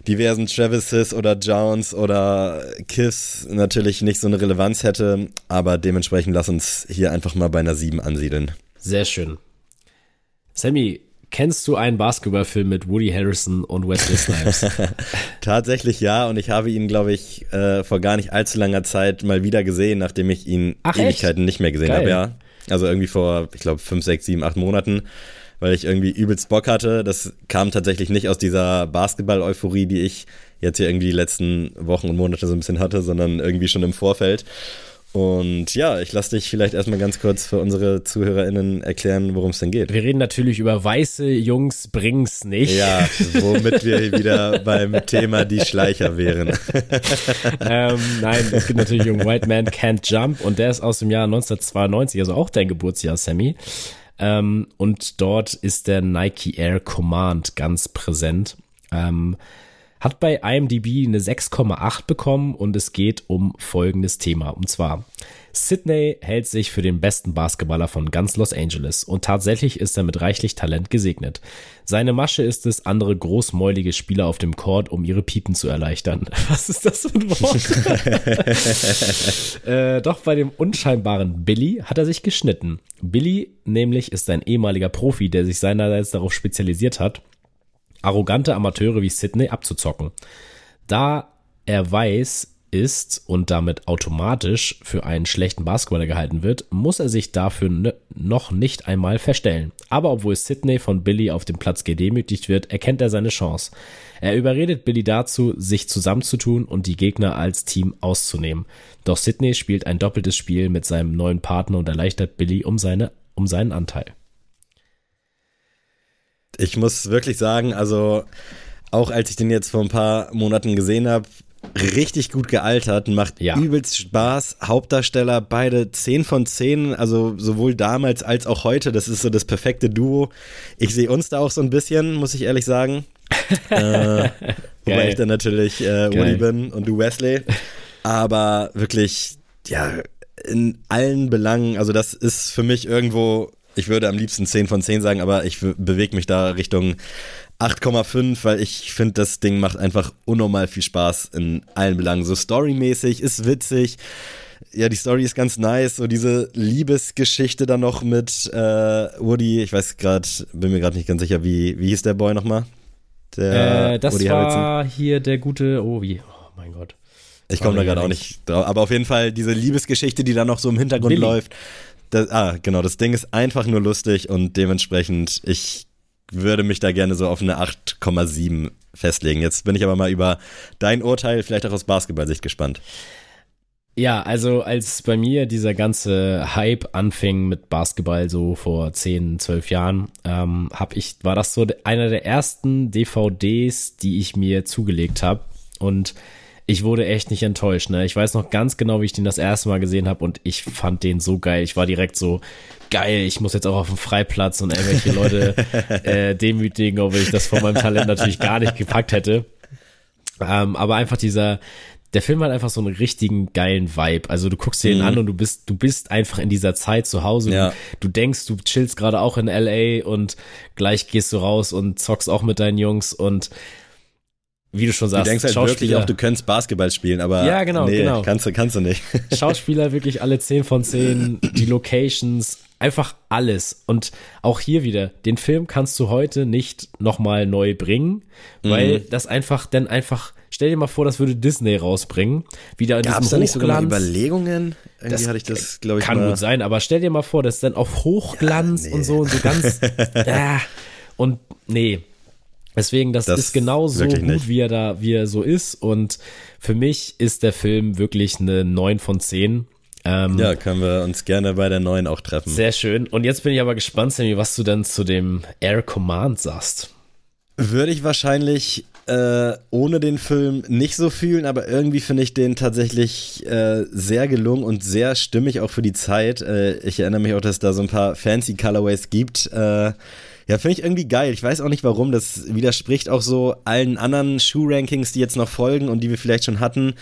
diversen Travises oder Jones oder Kiss natürlich nicht so eine Relevanz hätte. Aber dementsprechend lass uns hier einfach mal bei einer 7 ansiedeln. Sehr schön. Sammy, kennst du einen Basketballfilm mit Woody Harrison und Wesley Snipes? [laughs] Tatsächlich ja, und ich habe ihn, glaube ich, äh, vor gar nicht allzu langer Zeit mal wieder gesehen, nachdem ich ihn Ach, echt? Ewigkeiten nicht mehr gesehen Geil. habe, ja. Also irgendwie vor, ich glaube, fünf, sechs, sieben, acht Monaten, weil ich irgendwie übelst Bock hatte. Das kam tatsächlich nicht aus dieser Basketball-Euphorie, die ich jetzt hier irgendwie die letzten Wochen und Monate so ein bisschen hatte, sondern irgendwie schon im Vorfeld. Und ja, ich lasse dich vielleicht erstmal ganz kurz für unsere ZuhörerInnen erklären, worum es denn geht. Wir reden natürlich über weiße Jungs bring's nicht. Ja, womit wir wieder beim Thema die Schleicher wären. [laughs] ähm, nein, es geht natürlich um White Man Can't Jump und der ist aus dem Jahr 1992, also auch dein Geburtsjahr, Sammy. Ähm, und dort ist der Nike Air Command ganz präsent. Ähm, hat bei IMDb eine 6,8 bekommen und es geht um folgendes Thema. Und zwar, Sydney hält sich für den besten Basketballer von ganz Los Angeles und tatsächlich ist er mit reichlich Talent gesegnet. Seine Masche ist es, andere großmäulige Spieler auf dem Court um ihre Piepen zu erleichtern. [laughs] Was ist das für ein Wort? [laughs] äh, doch bei dem unscheinbaren Billy hat er sich geschnitten. Billy nämlich ist ein ehemaliger Profi, der sich seinerseits darauf spezialisiert hat, arrogante Amateure wie Sydney abzuzocken. Da er weiß ist und damit automatisch für einen schlechten Basketballer gehalten wird, muss er sich dafür ne- noch nicht einmal verstellen. Aber obwohl Sydney von Billy auf dem Platz gedemütigt wird, erkennt er seine Chance. Er überredet Billy dazu, sich zusammenzutun und die Gegner als Team auszunehmen. Doch Sydney spielt ein doppeltes Spiel mit seinem neuen Partner und erleichtert Billy um, seine, um seinen Anteil. Ich muss wirklich sagen, also auch als ich den jetzt vor ein paar Monaten gesehen habe, richtig gut gealtert, macht Ja. übelst Spaß. Hauptdarsteller, beide 10 von 10, also sowohl damals als auch heute, das ist so das perfekte Duo. Ich sehe uns da auch so ein bisschen, muss ich ehrlich sagen. [laughs] äh, wobei ich dann natürlich äh. Woody bin und du Wesley. Aber wirklich, ja, in allen Belangen, also das ist für mich irgendwo, ich würde am liebsten 10 von 10 sagen, aber ich bewege mich da Richtung 8,5, weil ich finde, das Ding macht einfach unnormal viel Spaß in allen Belangen. So storymäßig, ist witzig. Ja, die Story ist ganz nice. So diese Liebesgeschichte dann noch mit äh, Woody. Ich weiß gerade, bin mir gerade nicht ganz sicher, wie, wie hieß der Boy nochmal? Der äh, das Woody war hier der gute, oh wie, oh mein Gott. Ich komme da gerade auch nicht drauf. Aber auf jeden Fall diese Liebesgeschichte, die da noch so im Hintergrund Billy. läuft. Das, ah, genau, das Ding ist einfach nur lustig und dementsprechend, ich würde mich da gerne so auf eine 8,7 festlegen. Jetzt bin ich aber mal über dein Urteil, vielleicht auch aus Basketballsicht gespannt. Ja, also als bei mir dieser ganze Hype anfing mit Basketball so vor 10, 12 Jahren, ähm, hab ich, war das so einer der ersten DVDs, die ich mir zugelegt habe und ich wurde echt nicht enttäuscht. Ne? Ich weiß noch ganz genau, wie ich den das erste Mal gesehen habe und ich fand den so geil. Ich war direkt so geil. Ich muss jetzt auch auf dem Freiplatz und irgendwelche Leute [laughs] äh, demütigen, obwohl ich das von meinem Talent natürlich gar nicht gepackt hätte. Ähm, aber einfach dieser, der Film hat einfach so einen richtigen geilen Vibe. Also du guckst dir ihn Mhm. an und du bist, du bist einfach in dieser Zeit zu Hause. Ja. Du, du denkst, du chillst gerade auch in LA und gleich gehst du raus und zockst auch mit deinen Jungs und wie du schon Du sagst, denkst halt wirklich Schauspieler, auch, du könntest Basketball spielen, aber Ja, genau, nee, genau. kannst du, kannst du nicht. [laughs] Schauspieler wirklich alle 10 von 10, die Locations, einfach alles. Und auch hier wieder, den Film kannst du heute nicht nochmal neu bringen, weil Mhm. das einfach, dann einfach, stell dir mal vor, das würde Disney rausbringen, wieder in Gab es diesem da nicht sogar Hochglanz. Überlegungen? Irgendwie Das hatte ich das, glaube ich, Kann mal. gut sein, aber stell dir mal vor, das ist dann auf Hochglanz Ja, nee. und so und so ganz, ah, [laughs] und nee. Deswegen, das, Das ist genau so gut, nicht. wie er da, wie er so ist. Und für mich ist der Film wirklich eine 9 von 10. Ähm, Ja, können wir uns gerne bei der neuen auch treffen. Sehr schön. Und jetzt bin ich aber gespannt, Sammy, was du dann zu dem Air Command sagst. Würde ich wahrscheinlich äh, ohne den Film nicht so fühlen, aber irgendwie finde ich den tatsächlich äh, sehr gelungen und sehr stimmig auch für die Zeit. Äh, ich erinnere mich auch, dass es da so ein paar fancy Colorways gibt. Ja, finde ich irgendwie geil. Ich weiß auch nicht warum. Das widerspricht auch so allen anderen Shoe-Rankings, die jetzt noch folgen und die wir vielleicht schon hatten.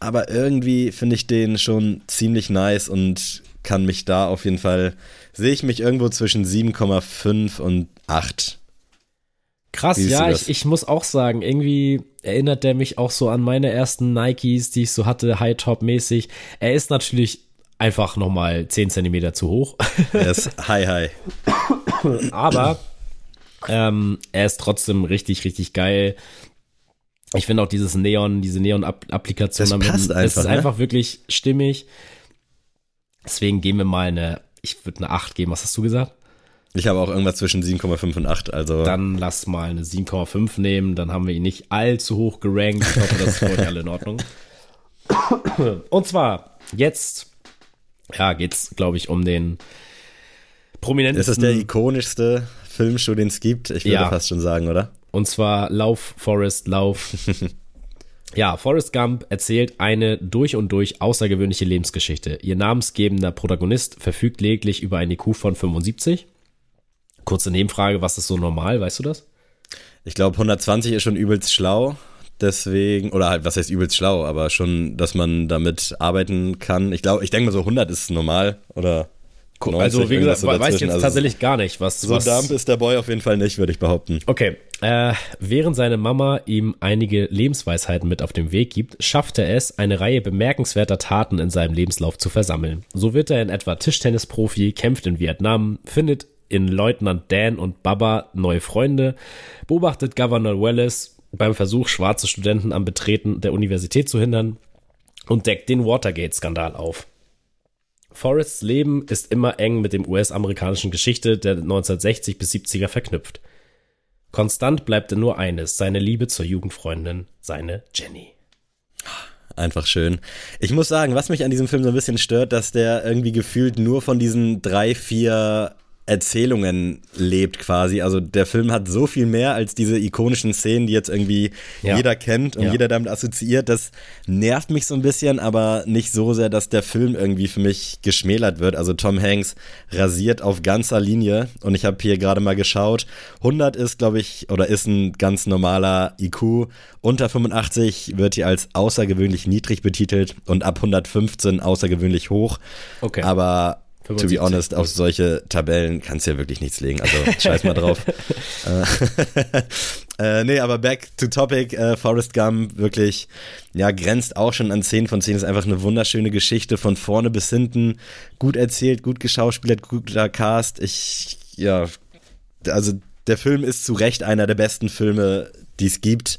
Aber irgendwie finde ich den schon ziemlich nice und kann mich da auf jeden Fall, sehe ich mich irgendwo zwischen 7,5 und 8. Krass, ja, ich, ich muss auch sagen, irgendwie erinnert der mich auch so an meine ersten Nikes, die ich so hatte, High-Top-mäßig. Er ist natürlich einfach nochmal 10 Zentimeter zu hoch, Er ist [laughs] hi hi. aber ähm, er ist trotzdem richtig, richtig geil. Ich finde auch dieses Neon, diese Neon-Applikation Das passt es einfach, ist ne? einfach wirklich stimmig. Deswegen geben wir mal eine, ich würde eine 8 geben, was hast du gesagt? Ich habe auch irgendwas zwischen 7,5 und 8. Also Dann lass mal eine 7,5 nehmen, dann haben wir ihn nicht allzu hoch gerankt. Ich hoffe, das ist für euch alle in Ordnung. Und zwar, jetzt, ja, geht's, glaube ich, um den prominenten. ist das der ikonischste Filmshow, den es gibt? Ich würde Ja. fast schon sagen, oder? Und zwar Lauf, Forrest, Lauf. [laughs] ja, Forrest Gump erzählt eine durch und durch außergewöhnliche Lebensgeschichte. Ihr namensgebender Protagonist verfügt lediglich über eine IQ von 75. Kurze Nebenfrage, was ist so normal, weißt du das? Ich glaube, 120 ist schon übelst schlau. Deswegen, oder halt, was heißt übelst schlau, aber schon, dass man damit arbeiten kann. Ich glaube, ich denke mal so 100 ist normal, oder? 90, also, wie gesagt, so weiß ich jetzt Also tatsächlich gar nicht, was. So was ist der Boy auf jeden Fall nicht, würde ich behaupten. Okay. Äh, während seine Mama ihm einige Lebensweisheiten mit auf den Weg gibt, schafft er es, eine Reihe bemerkenswerter Taten in seinem Lebenslauf zu versammeln. So wird er in etwa Tischtennisprofi, kämpft in Vietnam, findet in Leutnant Dan und Baba neue Freunde, beobachtet Governor Wallace beim Versuch, schwarze Studenten am Betreten der Universität zu hindern und deckt den Watergate-Skandal auf. Forrests Leben ist immer eng mit dem US-amerikanischen Geschichte der 1960 bis 70er verknüpft. Konstant bleibt nur eines, seine Liebe zur Jugendfreundin, seine Jenny. Einfach schön. Ich muss sagen, was mich an diesem Film so ein bisschen stört, dass der irgendwie gefühlt nur von diesen drei, vier Erzählungen lebt quasi. Also der Film hat so viel mehr als diese ikonischen Szenen, die jetzt irgendwie Ja. jeder kennt und Ja. jeder damit assoziiert. Das nervt mich so ein bisschen, aber nicht so sehr, dass der Film irgendwie für mich geschmälert wird. Also Tom Hanks rasiert auf ganzer Linie und ich habe hier gerade mal geschaut. 100 ist, glaube ich, oder ist ein ganz normaler IQ. Unter 85 wird hier als außergewöhnlich niedrig betitelt und ab 115 außergewöhnlich hoch. Okay. Aber to be 75. honest, auf solche Tabellen kannst du ja wirklich nichts legen. Also scheiß mal drauf. [laughs] äh, [laughs] äh, nee, aber back to topic. Äh, Forrest Gump wirklich, ja, grenzt auch schon an 10 von 10. Ist einfach eine wunderschöne Geschichte von vorne bis hinten. Gut erzählt, gut geschauspielert, guter Cast. Ich, ja, also der Film ist zu Recht einer der besten Filme, die es gibt.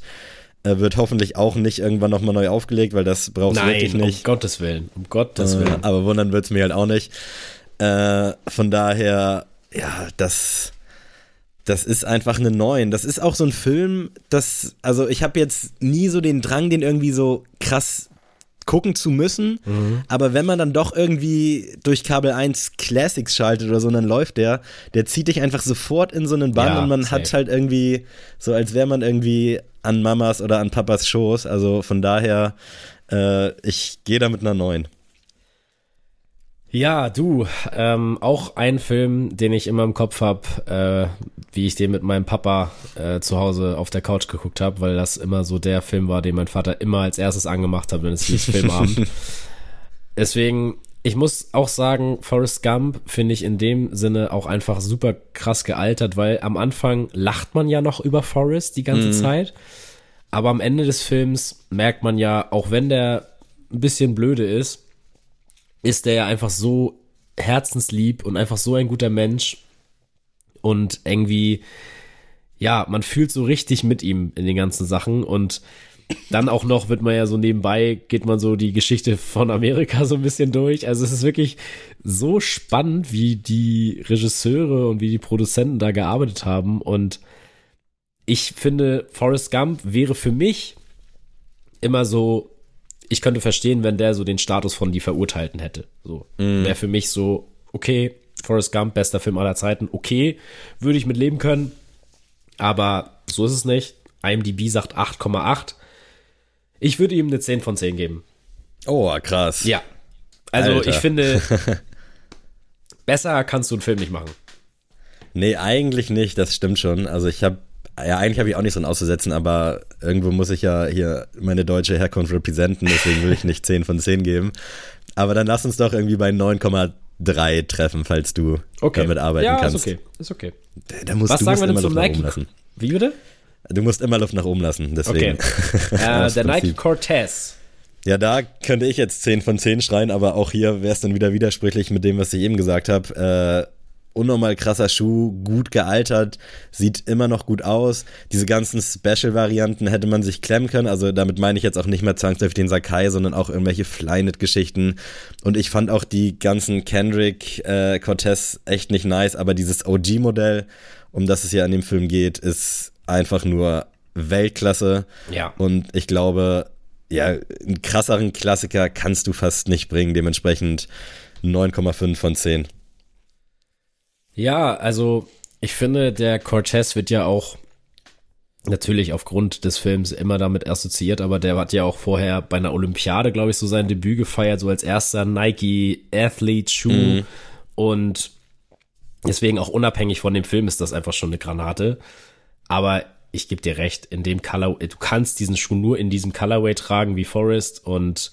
Er wird hoffentlich auch nicht irgendwann nochmal neu aufgelegt, weil das braucht es wirklich Nein, um nicht. Gottes Willen, um Gottes Äh, Willen. aber wundern wird's mir halt auch nicht. Äh, von daher, ja, das, das ist einfach eine Neun. Das ist auch so ein Film, das, also ich habe jetzt nie so den Drang, den irgendwie so krass gucken zu müssen. Mhm. Aber wenn man dann doch irgendwie durch Kabel 1 Classics schaltet oder so, dann läuft der, der zieht dich einfach sofort in so einen Bann Ja, und man safe. hat halt irgendwie, so als wäre man irgendwie an Mamas oder an Papas Schoß. Also von daher, äh, ich gehe da mit einer 9. Ja, du, ähm, auch ein Film, den ich immer im Kopf habe, äh, wie ich den mit meinem Papa äh, zu Hause auf der Couch geguckt habe, weil das immer so der Film war, den mein Vater immer als erstes angemacht hat, wenn es hieß Filmabend. [laughs] Deswegen, ich muss auch sagen, Forrest Gump finde ich in dem Sinne auch einfach super krass gealtert, weil am Anfang lacht man ja noch über Forrest die ganze Mhm. Zeit, aber am Ende des Films merkt man ja, auch wenn der ein bisschen blöde ist, ist der ja einfach so herzenslieb und einfach so ein guter Mensch und irgendwie, ja, man fühlt so richtig mit ihm in den ganzen Sachen und dann auch noch wird man ja so nebenbei, geht man so die Geschichte von Amerika so ein bisschen durch. Also es ist wirklich so spannend, wie die Regisseure und wie die Produzenten da gearbeitet haben. Und ich finde, Forrest Gump wäre für mich immer so, ich könnte verstehen, wenn der so den Status von die Verurteilten hätte. So. Wäre für mich so, okay, Forrest Gump, bester Film aller Zeiten, okay, würde ich mit leben können. Aber so ist es nicht. IMDb sagt 8,8. Ich würde ihm eine 10 von 10 geben. Oh, krass. Ja. Also Alter. ich finde, [laughs] besser kannst du einen Film nicht machen. Nee, eigentlich nicht, das stimmt schon. Also ich habe, ja, eigentlich habe ich auch nicht so ein auszusetzen, aber irgendwo muss ich ja hier meine deutsche Herkunft repräsentieren, deswegen will ich nicht 10 von 10 geben. Aber dann lass uns doch irgendwie bei 9,3 treffen, falls du damit arbeiten ja, kannst. ist okay. Ist okay. Da- musst, Was du sagen musst wir denn immer zum Luft nach Nike? Wie bitte? Du musst immer Luft nach oben lassen, deswegen. Okay. [laughs] Äh, der Nike. Cortez. Ja, da könnte ich jetzt 10 von 10 schreien, aber auch hier wäre es dann wieder widersprüchlich mit dem, was ich eben gesagt habe. Äh, unnormal krasser Schuh, gut gealtert, sieht immer noch gut aus. Diese ganzen Special-Varianten hätte man sich klemmen können. Also damit meine ich jetzt auch nicht mehr zwangsläufig den Sakai, sondern auch irgendwelche Flyknit-Geschichten. Und ich fand auch die ganzen Kendrick äh, Cortez echt nicht nice, aber dieses OG-Modell, um das es hier an dem Film geht, ist einfach nur Weltklasse. Ja. Und ich glaube, ja, einen krasseren Klassiker kannst du fast nicht bringen. Dementsprechend 9,5 von 10. Ja, also ich finde, der Cortez wird ja auch natürlich aufgrund des Films immer damit assoziiert, aber der hat ja auch vorher bei einer Olympiade, glaube ich, so sein Debüt gefeiert, so als erster Nike Athlete Schuh und deswegen auch unabhängig von dem Film ist das einfach schon eine Granate. Aber ich gebe dir recht, in dem Color, du kannst diesen Schuh nur in diesem Colorway tragen wie Forrest und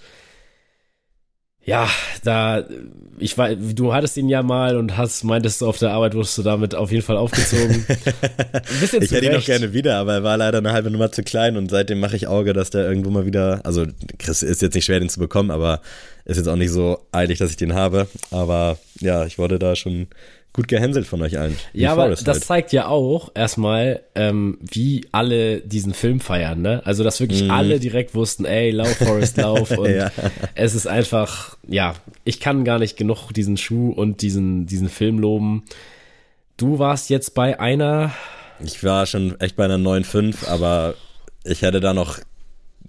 ja, da, ich war, du hattest ihn ja mal und hast, meintest du auf der Arbeit, wurdest du damit auf jeden Fall aufgezogen. [laughs] Ein bisschen Ich hätte ihn noch Recht. gerne wieder, aber er war leider eine halbe Nummer zu klein und seitdem mache ich Auge, dass der irgendwo mal wieder, also Chris ist jetzt nicht schwer, den zu bekommen, aber ist jetzt auch nicht so eilig, dass ich den habe. Aber ja, ich wurde da schon gut gehänselt von euch allen. Ja, aber das halt. zeigt ja auch erstmal, ähm, wie alle diesen Film feiern, ne? Also, dass wirklich alle direkt wussten, ey, lauf, Forrest, [laughs] lauf. Und. Ja. es ist einfach, ja, ich kann gar nicht genug diesen Schuh und diesen, diesen Film loben. Du warst jetzt bei einer, Ich war schon echt bei einer 9,5, aber ich hätte da noch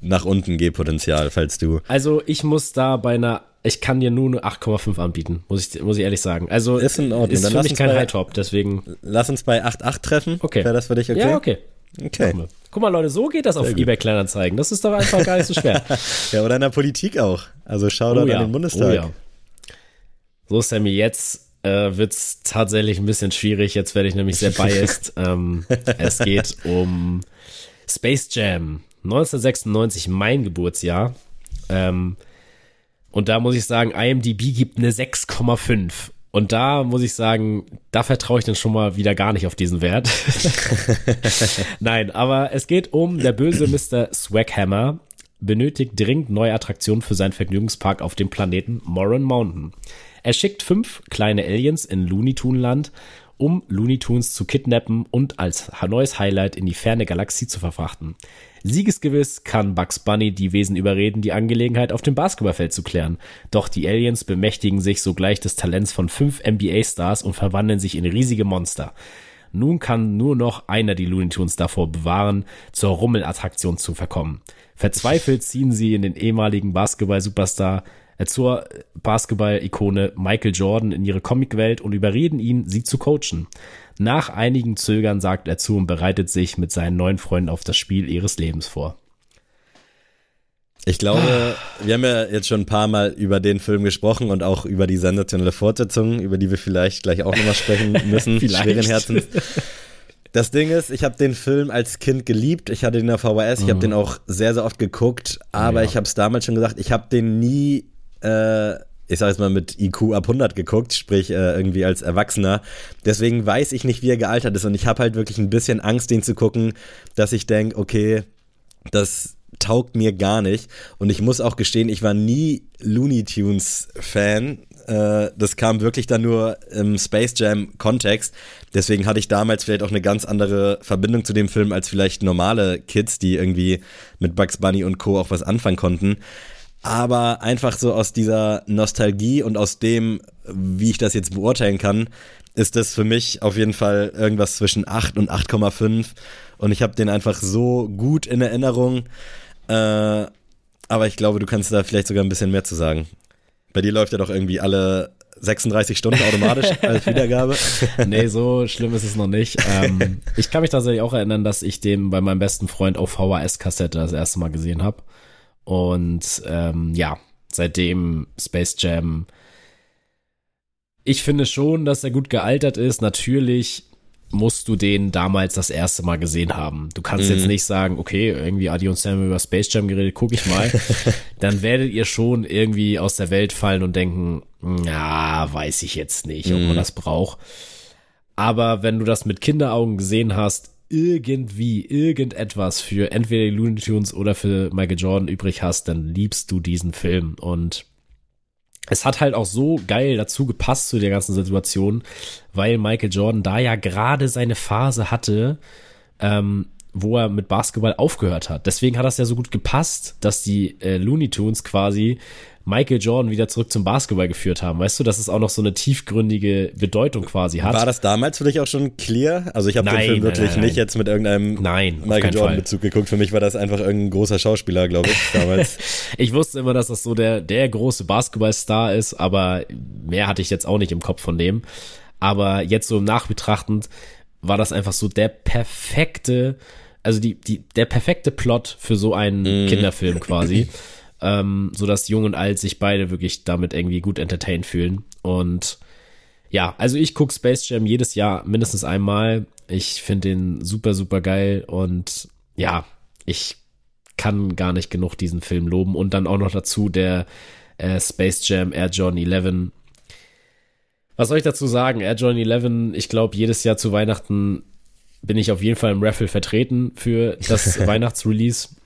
nach unten Gehpotenzial, falls du. also ich muss da bei einer, ich kann dir nur eine 8,5 anbieten, muss ich, muss ich ehrlich sagen. Also, Ist in Ordnung. ist Dann für mich kein bei- High-Top, deswegen, Lass uns bei 8,8 treffen. Okay. Wäre das für dich okay? ja, okay. Okay. Guck mal, Leute, so geht das auf gut. eBay Kleinanzeigen. Das ist doch einfach gar nicht so schwer. [laughs] Ja, oder in der Politik auch. Also Shoutout an den Bundestag. Oh ja. So, Sammy, jetzt äh, wird's tatsächlich ein bisschen schwierig. Jetzt werde ich nämlich sehr [laughs] biased. ähm, es geht um Space Jam. 1996, mein Geburtsjahr. Ähm, und da muss ich sagen, IMDb gibt eine 6,5. Und da muss ich sagen, da vertraue ich dann schon mal wieder gar nicht auf diesen Wert. [laughs] Nein, aber es geht um der böse [clears throat] Mr. Swaghammer benötigt dringend neue Attraktionen für seinen Vergnügungspark auf dem Planeten Moran Mountain. Er schickt fünf kleine Aliens in Looney Toon Land, um Looney Tunes zu kidnappen und als neues Highlight in die ferne Galaxie zu verfrachten. Siegesgewiss kann Bugs Bunny die Wesen überreden, die Angelegenheit auf dem Basketballfeld zu klären. Doch die Aliens bemächtigen sich sogleich des Talents von fünf NBA-Stars und verwandeln sich in riesige Monster. Nun kann nur noch einer die Looney Tunes davor bewahren, zur Rummelattraktion zu verkommen. Verzweifelt ziehen sie in den ehemaligen Basketball-Superstar zur Basketball-Ikone Michael Jordan in ihre Comicwelt und überreden ihn, sie zu coachen. Nach einigen Zögern sagt er zu und bereitet sich mit seinen neuen Freunden auf das Spiel ihres Lebens vor. Ich glaube, wir haben ja jetzt schon ein paar Mal über den Film gesprochen und auch über die sensationelle Fortsetzung, über die wir vielleicht gleich auch nochmal sprechen [laughs] müssen, schweren Herzens. Das Ding ist, ich habe den Film als Kind geliebt. Ich hatte den auf VHS, ich habe mhm. den auch sehr, sehr oft geguckt, aber ja. ich habe es damals schon gesagt, ich habe den nie, äh, ich sag jetzt mal, mit IQ ab 100 geguckt, sprich äh, irgendwie als Erwachsener. Deswegen weiß ich nicht, wie er gealtert ist und ich habe halt wirklich ein bisschen Angst, den zu gucken, dass ich denke, okay, das taugt mir gar nicht. Und ich muss auch gestehen, ich war nie Looney Tunes Fan. Äh, das kam wirklich dann nur im Space Jam Kontext. Deswegen hatte ich damals vielleicht auch eine ganz andere Verbindung zu dem Film als vielleicht normale Kids, die irgendwie mit Bugs Bunny und Co. auch was anfangen konnten. Aber einfach so aus dieser Nostalgie und aus dem, wie ich das jetzt beurteilen kann, ist das für mich auf jeden Fall irgendwas zwischen 8 und 8,5. Und ich habe den einfach so gut in Erinnerung. Äh, aber ich glaube, du kannst da vielleicht sogar ein bisschen mehr zu sagen. Bei dir läuft ja doch irgendwie alle 36 Stunden automatisch [laughs] als Wiedergabe. nee, so schlimm ist es noch nicht. Ähm, [laughs] ich kann mich tatsächlich auch erinnern, dass ich den bei meinem besten Freund auf VHS-Kassette das erste Mal gesehen habe. Und ähm, ja, seitdem Space Jam ich finde schon, dass er gut gealtert ist. Natürlich musst du den damals das erste Mal gesehen haben. Du kannst mhm. jetzt nicht sagen, okay, irgendwie Adi und Sam über Space Jam geredet, guck ich mal. [laughs] Dann werdet ihr schon irgendwie aus der Welt fallen und denken, ja, weiß ich jetzt nicht, ob man mhm. das braucht. Aber wenn du das mit Kinderaugen gesehen hast, irgendwie irgendetwas für entweder die Looney Tunes oder für Michael Jordan übrig hast, dann liebst du diesen Film und es hat halt auch so geil dazu gepasst zu der ganzen Situation, weil Michael Jordan da ja gerade seine Phase hatte, ähm, wo er mit Basketball aufgehört hat. Deswegen hat das ja so gut gepasst, dass die äh, Looney Tunes quasi Michael Jordan wieder zurück zum Basketball geführt haben. Weißt du, dass es auch noch so eine tiefgründige Bedeutung quasi hat. War das damals für dich auch schon clear? Also ich habe den Film wirklich nein, nein, nicht jetzt mit irgendeinem nein, Michael Jordan-Bezug geguckt. Für mich war das einfach irgendein großer Schauspieler, glaube ich, damals. [laughs] ich wusste immer, dass das so der, der große Basketballstar ist, aber mehr hatte ich jetzt auch nicht im Kopf von dem. Aber jetzt so im Nachbetrachtend war das einfach so der perfekte, also die, die, der perfekte Plot für so einen mm. Kinderfilm quasi [laughs] ähm, sodass Jung und Alt sich beide wirklich damit irgendwie gut entertained fühlen. Und ja, also ich gucke Space Jam jedes Jahr mindestens einmal. Ich finde den super, super geil und ja, ich kann gar nicht genug diesen Film loben. Und dann auch noch dazu der äh, Space Jam Air Jordan 11. Was soll ich dazu sagen? Air Jordan 11, ich glaube, jedes Jahr zu Weihnachten bin ich auf jeden Fall im Raffle vertreten für das [laughs] Weihnachtsrelease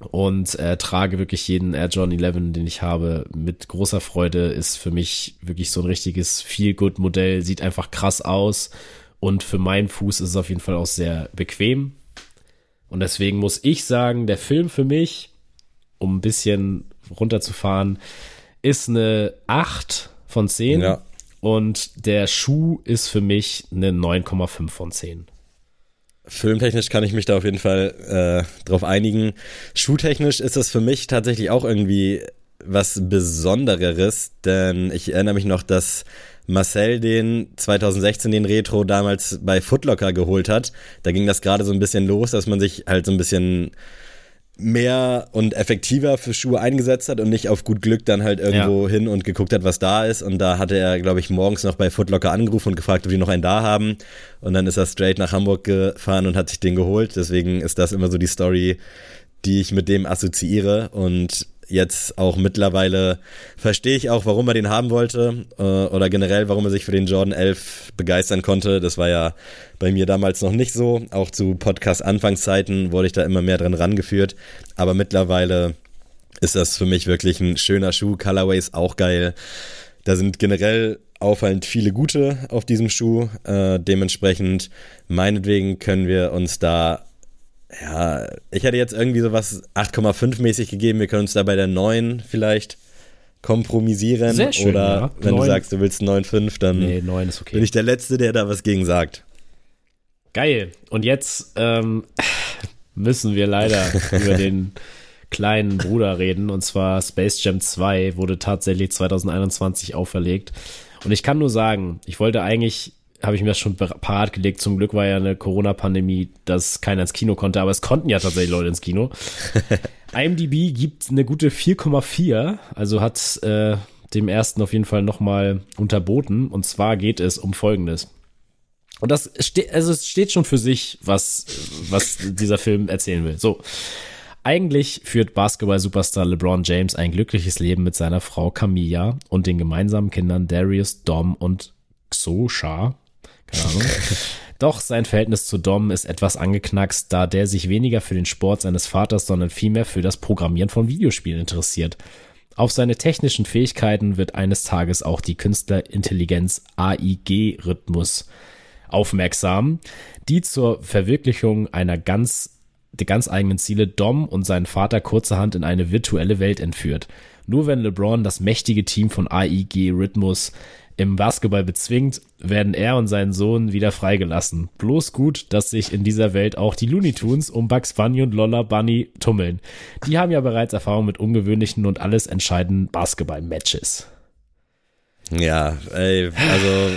und äh, trage wirklich jeden Air Jordan 11, den ich habe, mit großer Freude. Ist für mich wirklich so ein richtiges Feel-Good-Modell, sieht einfach krass aus und für meinen Fuß ist es auf jeden Fall auch sehr bequem. Und deswegen muss ich sagen, der Film für mich, um ein bisschen runterzufahren, ist eine 8 von 10. Ja. Und der Schuh ist für mich eine 9,5 von 10. Filmtechnisch kann ich mich da auf jeden Fall äh, drauf einigen. Schuhtechnisch ist das für mich tatsächlich auch irgendwie was Besondereres, denn ich erinnere mich noch, dass Marcel den 2016 den Retro damals bei Footlocker geholt hat. Da ging das gerade so ein bisschen los, dass man sich halt so ein bisschen mehr und effektiver für Schuhe eingesetzt hat und nicht auf gut Glück dann halt irgendwo ja. hin und geguckt hat, was da ist. Und da hatte er, glaube ich, morgens noch bei Footlocker angerufen und gefragt, ob die noch einen da haben. Und dann ist er straight nach Hamburg gefahren und hat sich den geholt. Deswegen ist das immer so die Story, die ich mit dem assoziiere. Und jetzt auch mittlerweile verstehe ich auch, warum er den haben wollte äh, oder generell, warum er sich für den Jordan 11 begeistern konnte. Das war ja bei mir damals noch nicht so. Auch zu Podcast-Anfangszeiten wurde ich da immer mehr dran rangeführt. Aber mittlerweile ist das für mich wirklich ein schöner Schuh. Colorway ist auch geil. Da sind generell auffallend viele gute auf diesem Schuh. Äh, dementsprechend, meinetwegen können wir uns da ja, ich hätte jetzt irgendwie sowas 8,5 mäßig gegeben. Wir können uns da bei der 9 vielleicht kompromisieren. Sehr schön, Oder ja. wenn 9. du sagst, du willst 9,5, dann nee, 9 ist okay. bin ich der Letzte, der da was gegen sagt. Geil. Und jetzt ähm, [laughs] müssen wir leider [laughs] über den kleinen Bruder reden. Und zwar Space Jam 2 wurde tatsächlich 2021 auferlegt. Und ich kann nur sagen, ich wollte eigentlich habe ich mir das schon parat gelegt. Zum Glück war ja eine Corona-Pandemie, dass keiner ins Kino konnte, aber es konnten ja tatsächlich Leute ins Kino. [laughs] IMDb gibt eine gute 4,4, also hat äh, dem ersten auf jeden Fall nochmal unterboten. Und zwar geht es um Folgendes. Und das steht, also es steht schon für sich, was, was dieser Film erzählen will. So. Eigentlich führt Basketball-Superstar LeBron James ein glückliches Leben mit seiner Frau Camilla und den gemeinsamen Kindern Darius, Dom und Xosha. Keine Ahnung. [laughs] Doch sein Verhältnis zu Dom ist etwas angeknackst, da der sich weniger für den Sport seines Vaters, sondern vielmehr für das Programmieren von Videospielen interessiert. Auf seine technischen Fähigkeiten wird eines Tages auch die Künstlerintelligenz AIG-Rhythmus aufmerksam, die zur Verwirklichung einer ganz der ganz eigenen Ziele Dom und seinen Vater kurzerhand in eine virtuelle Welt entführt. Nur wenn LeBron das mächtige Team von AIG Rhythmus im Basketball bezwingt, werden er und sein Sohn wieder freigelassen. Bloß gut, dass sich in dieser Welt auch die Looney Tunes um Bugs Bunny und Lolla Bunny tummeln. Die haben ja bereits Erfahrung mit ungewöhnlichen und alles entscheidenden Basketball-Matches. Ja, ey, also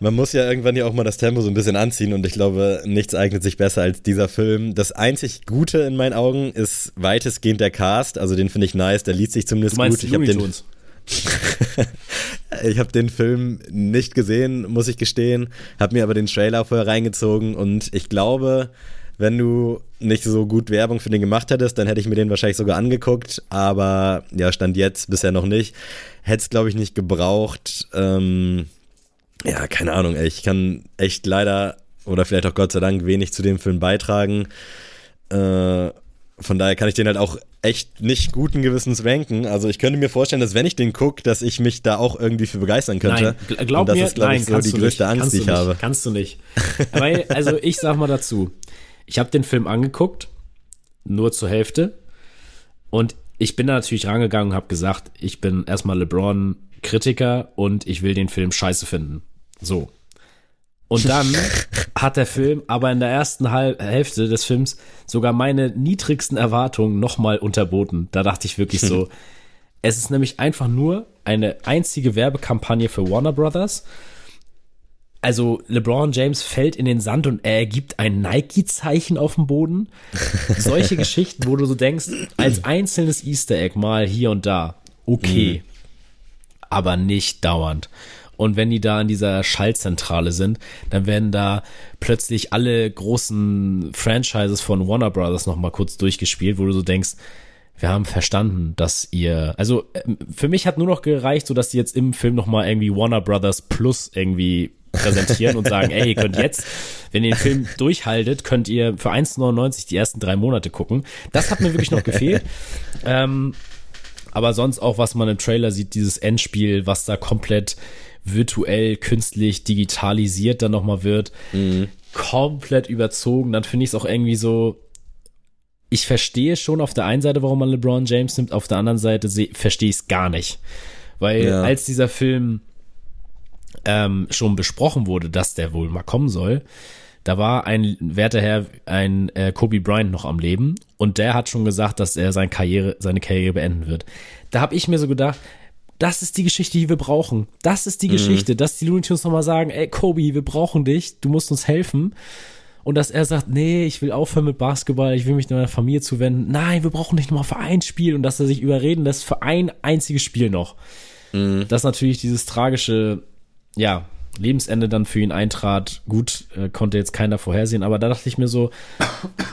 man muss ja irgendwann ja auch mal das Tempo so ein bisschen anziehen und ich glaube, nichts eignet sich besser als dieser Film. Das einzig Gute in meinen Augen ist weitestgehend der Cast, also den finde ich nice, der liest sich zumindest du meinst gut. Ich habe den [laughs] ich habe den Film nicht gesehen, muss ich gestehen, habe mir aber den Trailer vorher reingezogen und ich glaube, wenn du nicht so gut Werbung für den gemacht hättest, dann hätte ich mir den wahrscheinlich sogar angeguckt, aber ja, stand jetzt bisher noch nicht. Hätte es, glaube ich, nicht gebraucht. Ähm, ja, keine Ahnung, ich kann echt leider oder vielleicht auch Gott sei Dank wenig zu dem Film beitragen. Äh, von daher kann ich den halt auch echt nicht guten Gewissens ranken. Also ich könnte mir vorstellen, dass wenn ich den gucke, dass ich mich da auch irgendwie für begeistern könnte. Nein, glaub Und das mir, ist, glaube ich, so die größte nicht, Angst, die ich nicht, habe. Kannst du nicht. [laughs] Weil, also ich sag mal dazu, ich habe den Film angeguckt, nur zur Hälfte. Und ich bin da natürlich rangegangen und habe gesagt, ich bin erstmal LeBron-Kritiker und ich will den Film scheiße finden. So. Und [laughs] dann hat der Film aber in der ersten Hal Hälfte des Films sogar meine niedrigsten Erwartungen nochmal unterboten. Da dachte ich wirklich so, [laughs] es ist nämlich einfach nur eine einzige Werbekampagne für Warner Brothers. Also LeBron James fällt in den Sand und er ergibt ein Nike-Zeichen auf dem Boden. Solche [laughs] Geschichten, wo du so denkst, als einzelnes Easter Egg mal hier und da, okay, mhm. aber nicht dauernd. Und wenn die da in dieser Schaltzentrale sind, dann werden da plötzlich alle großen Franchises von Warner Brothers nochmal kurz durchgespielt, wo du so denkst, wir haben verstanden, dass ihr, also ähm, für mich hat nur noch gereicht, so dass die jetzt im Film nochmal irgendwie Warner Brothers Plus irgendwie präsentieren und sagen, ey, ihr könnt jetzt, wenn ihr den Film durchhaltet, könnt ihr für 1,99 die ersten drei Monate gucken. Das hat mir wirklich noch gefehlt. [laughs] Ähm, aber sonst auch, was man im Trailer sieht, dieses Endspiel, was da komplett virtuell, künstlich, digitalisiert dann nochmal wird, mhm. komplett überzogen, dann finde ich es auch irgendwie so, ich verstehe schon auf der einen Seite, warum man LeBron James nimmt, auf der anderen Seite verstehe ich es gar nicht. Weil ja. als dieser Film ähm, schon besprochen wurde, dass der wohl mal kommen soll, da war ein werter Herr, ein äh, Kobe Bryant noch am Leben und der hat schon gesagt, dass er seine Karriere, seine Karriere beenden wird. Da habe ich mir so gedacht, das ist die Geschichte, die wir brauchen. Das ist die mhm. Geschichte, dass die Looney Tunes nochmal sagen, ey, Kobe, wir brauchen dich, du musst uns helfen. Und dass er sagt, nee, ich will aufhören mit Basketball, ich will mich meiner Familie zuwenden. Nein, wir brauchen nicht nochmal für ein Spiel. Und dass er sich überreden lässt für ein einziges Spiel noch. Mhm. Das natürlich dieses tragische, ja, Lebensende dann für ihn eintrat. Gut, äh, konnte jetzt keiner vorhersehen, aber da dachte ich mir so,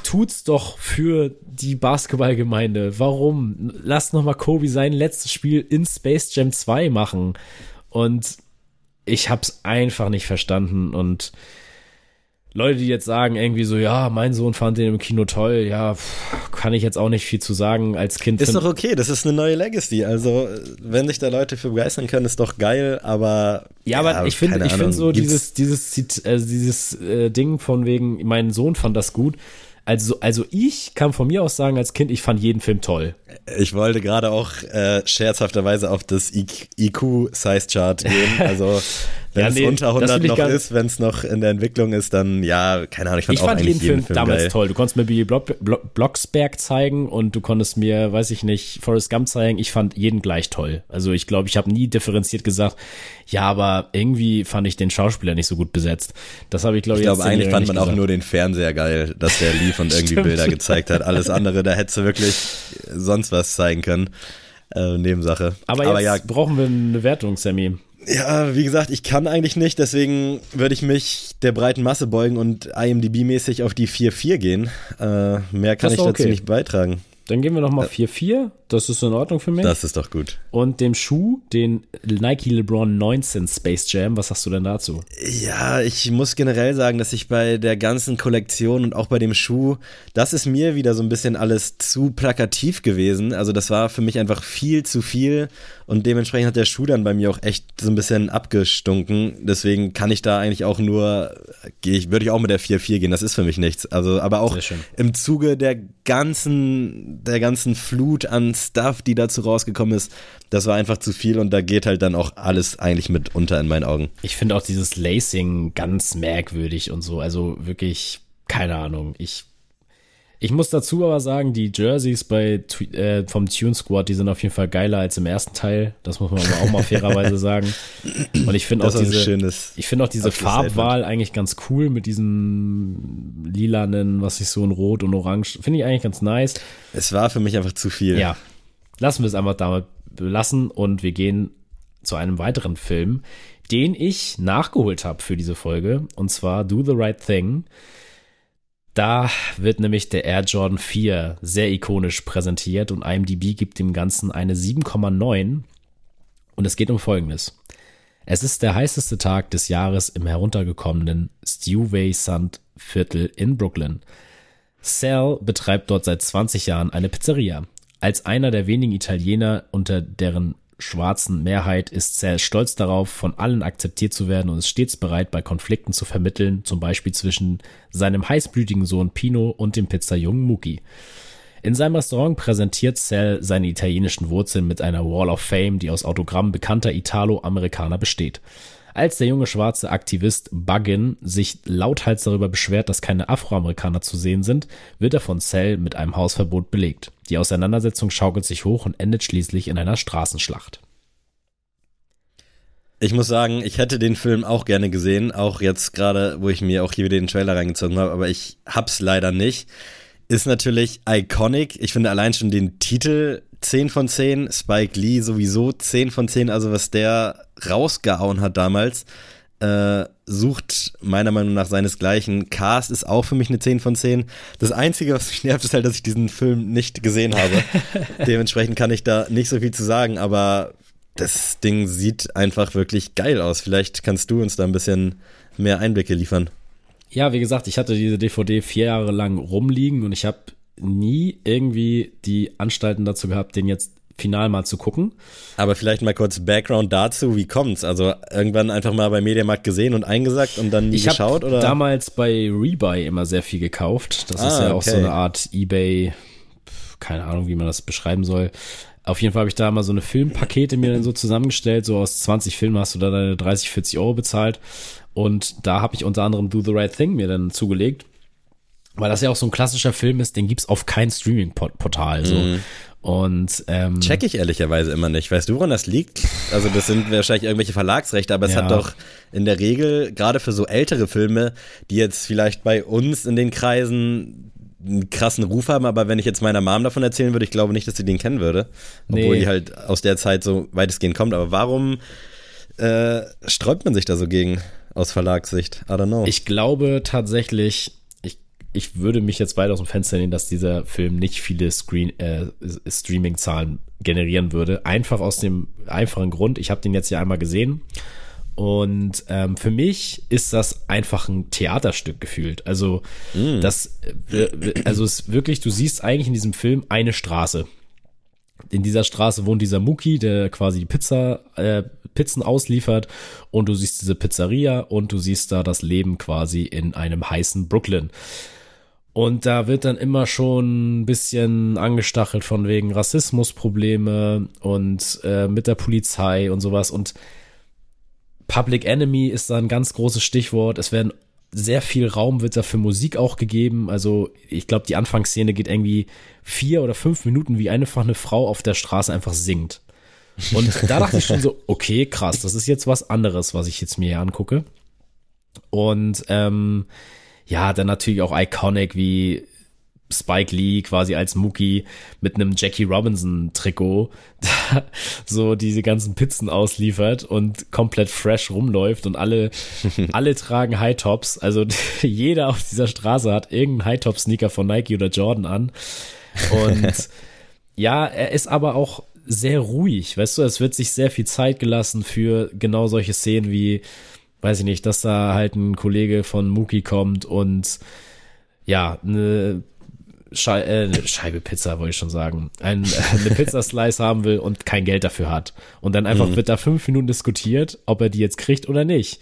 tut's doch für die Basketballgemeinde. Warum? Lass noch mal Kobe sein letztes Spiel in Space Jam 2 machen. Und ich hab's einfach nicht verstanden und Leute, die jetzt sagen irgendwie so, ja, mein Sohn fand den im Kino toll, ja, kann ich jetzt auch nicht viel zu sagen als Kind. Ist doch okay, das ist eine neue Legacy. Also, wenn sich da Leute für begeistern können, ist doch geil, aber. Ja, aber ja, ich finde, ich finde so dieses, dieses, äh, dieses äh, Ding von wegen, mein Sohn fand das gut. Also, also ich kann von mir aus sagen, als Kind, ich fand jeden Film toll. Ich wollte gerade auch äh, scherzhafterweise auf das IQ-Size-Chart gehen. [laughs] Also Wenn Ja, es nee, unter das 100 will ich noch ist, wenn es noch in der Entwicklung ist, dann ja, keine Ahnung, ich fand Ich auch fand jeden Film, Film damals geil. toll. Du konntest mir Billy Block, Block, Blocksberg zeigen und du konntest mir, weiß ich nicht, Forrest Gump zeigen. Ich fand jeden gleich toll. Also ich glaube, ich habe nie differenziert gesagt, ja, aber irgendwie fand ich den Schauspieler nicht so gut besetzt. Das habe ich, glaube Ich glaube, jetzt eigentlich fand man auch gesagt. nur den Fernseher geil, dass der lief und irgendwie. Bilder gezeigt hat. Alles [laughs] andere, da hättest du wirklich sonst was zeigen können. Äh, Nebensache. Aber, Aber jetzt ja, brauchen wir eine Wertung, Sammy. Ja, wie gesagt, ich kann eigentlich nicht, deswegen würde ich mich der breiten Masse beugen und IMDb-mäßig auf die 4-4 gehen. Äh, mehr kann ich doch dazu okay. nicht beitragen. Dann gehen wir nochmal 4-4. Das ist in Ordnung für mich. Das ist doch gut. Und dem Schuh, den Nike LeBron 19 Space Jam, was sagst du denn dazu? Ja, ich muss generell sagen, dass ich bei der ganzen Kollektion und auch bei dem Schuh, das ist mir wieder so ein bisschen alles zu plakativ gewesen. Also das war für mich einfach viel zu viel und dementsprechend hat der Schuh dann bei mir auch echt so ein bisschen abgestunken. Deswegen kann ich da eigentlich auch nur, gehe ich, würde ich auch mit der 4-4 gehen. Das ist für mich nichts. Also, aber auch im Zuge der ganzen, der ganzen Flut an Stuff, die dazu rausgekommen ist, das war einfach zu viel und da geht halt dann auch alles eigentlich mit unter in meinen Augen. Ich finde auch dieses Lacing ganz merkwürdig und so. Also wirklich, keine Ahnung. Ich, ich muss dazu aber sagen, die Jerseys bei, äh, vom Tune Squad, die sind auf jeden Fall geiler als im ersten Teil. Das muss man aber auch mal fairerweise [laughs] sagen. Und ich finde auch diese, ich finde auch diese. Farbwahl eigentlich ganz cool mit diesem lilanen, was ich so in Rot und Orange, finde ich eigentlich ganz nice. Es war für mich einfach zu viel. Ja, lassen wir es einfach damit belassen und wir gehen zu einem weiteren Film, den ich nachgeholt habe für diese Folge und zwar Do the Right Thing. Da wird nämlich der Air Jordan 4 sehr ikonisch präsentiert und IMDb gibt dem Ganzen eine 7,9 und es geht um Folgendes. Es ist der heißeste Tag des Jahres im heruntergekommenen Steway Sand Viertel in Brooklyn. Sal betreibt dort seit 20 Jahren eine Pizzeria. Als einer der wenigen Italiener unter deren schwarzen Mehrheit ist Sal stolz darauf, von allen akzeptiert zu werden und ist stets bereit, bei Konflikten zu vermitteln, zum Beispiel zwischen seinem heißblütigen Sohn Pino und dem Pizzajungen Muki. In seinem Restaurant präsentiert Sal seine italienischen Wurzeln mit einer Wall of Fame, die aus Autogrammen bekannter Italo-Amerikaner besteht. Als der junge schwarze Aktivist Buggin sich lauthals darüber beschwert, dass keine Afroamerikaner zu sehen sind, wird er von Sal mit einem Hausverbot belegt. Die Auseinandersetzung schaukelt sich hoch und endet schließlich in einer Straßenschlacht. Ich muss sagen, ich hätte den Film auch gerne gesehen, auch jetzt gerade, wo ich mir auch hier wieder den Trailer reingezogen habe, aber ich hab's leider nicht. Ist natürlich iconic. Ich finde allein schon den Titel 10 von 10, Spike Lee sowieso 10 von 10, also was der rausgehauen hat damals, äh, sucht meiner Meinung nach seinesgleichen. Cast ist auch für mich eine 10 von 10. Das Einzige, was mich nervt, ist halt, dass ich diesen Film nicht gesehen habe. [laughs] Dementsprechend kann ich da nicht so viel zu sagen, aber das Ding sieht einfach wirklich geil aus. Vielleicht kannst du uns da ein bisschen mehr Einblicke liefern. Ja, wie gesagt, ich hatte diese DVD vier Jahre lang rumliegen und ich habe nie irgendwie die Anstalten dazu gehabt, den jetzt final mal zu gucken. Aber vielleicht mal kurz Background dazu, wie kommt's? Also irgendwann einfach mal bei Mediamarkt gesehen und eingesagt und dann nie Ich geschaut habe oder? damals bei Rebuy immer sehr viel gekauft. Das ist Ah, ja auch okay. so eine Art eBay, keine Ahnung, wie man das beschreiben soll. Auf jeden Fall habe ich da mal so eine Filmpakete mir dann so zusammengestellt. So aus 20 Filmen hast du da deine 30, 40 Euro bezahlt. Und da habe ich unter anderem Do the Right Thing mir dann zugelegt. Weil das ja auch so ein klassischer Film ist, den gibt's auf kein Streaming-Portal. So. Und ähm, Check ich ehrlicherweise immer nicht. Weißt du, woran das liegt? Also das sind wahrscheinlich irgendwelche Verlagsrechte, aber es Ja. hat doch in der Regel, gerade für so ältere Filme, die jetzt vielleicht bei uns in den Kreisen einen krassen Ruf haben, aber wenn ich jetzt meiner Mom davon erzählen würde, ich glaube nicht, dass sie den kennen würde. Obwohl Nee. die halt aus der Zeit so weitestgehend kommt. Aber warum äh, sträubt man sich da so gegen aus Verlagssicht? I don't know. Ich glaube tatsächlich, ich, würde mich jetzt weit aus dem Fenster nehmen, dass dieser Film nicht viele Screen, äh, Streaming-Zahlen generieren würde. Einfach aus dem einfachen Grund, ich habe den jetzt ja einmal gesehen. Und ähm, für mich ist das einfach ein Theaterstück gefühlt. Also das, äh, also es ist wirklich, du siehst eigentlich in diesem Film eine Straße. In dieser Straße wohnt dieser Muki, der quasi die Pizza, äh, Pizzen ausliefert und du siehst diese Pizzeria und du siehst da das Leben quasi in einem heißen Brooklyn. Und da wird dann immer schon ein bisschen angestachelt von wegen Rassismusprobleme und äh, mit der Polizei und sowas. Und Public Enemy ist da ein ganz großes Stichwort. Es werden sehr viel Raum wird da für Musik auch gegeben. Also ich glaube, die Anfangsszene geht irgendwie vier oder fünf Minuten, wie einfach eine Frau auf der Straße einfach singt. Und [laughs] da dachte ich schon so, okay, krass, das ist jetzt was anderes, was ich jetzt mir hier angucke. Und ähm, ja, dann natürlich auch iconic wie Spike Lee quasi als Mookie mit einem Jackie Robinson Trikot [laughs] so diese ganzen Pizzen ausliefert und komplett fresh rumläuft und alle, [laughs] alle tragen High Tops. Also [laughs] jeder auf dieser Straße hat irgendeinen High Top Sneaker von Nike oder Jordan an. Und ja, er ist aber auch sehr ruhig. Weißt du, es wird sich sehr viel Zeit gelassen für genau solche Szenen wie, weiß ich nicht, dass da halt ein Kollege von Mookie kommt und ja, eine Schei äh, Scheibe Pizza, wollte ich schon sagen, ein, [laughs] eine Pizzaslice haben will und kein Geld dafür hat. Und dann einfach mhm. wird da fünf Minuten diskutiert, ob er die jetzt kriegt oder nicht.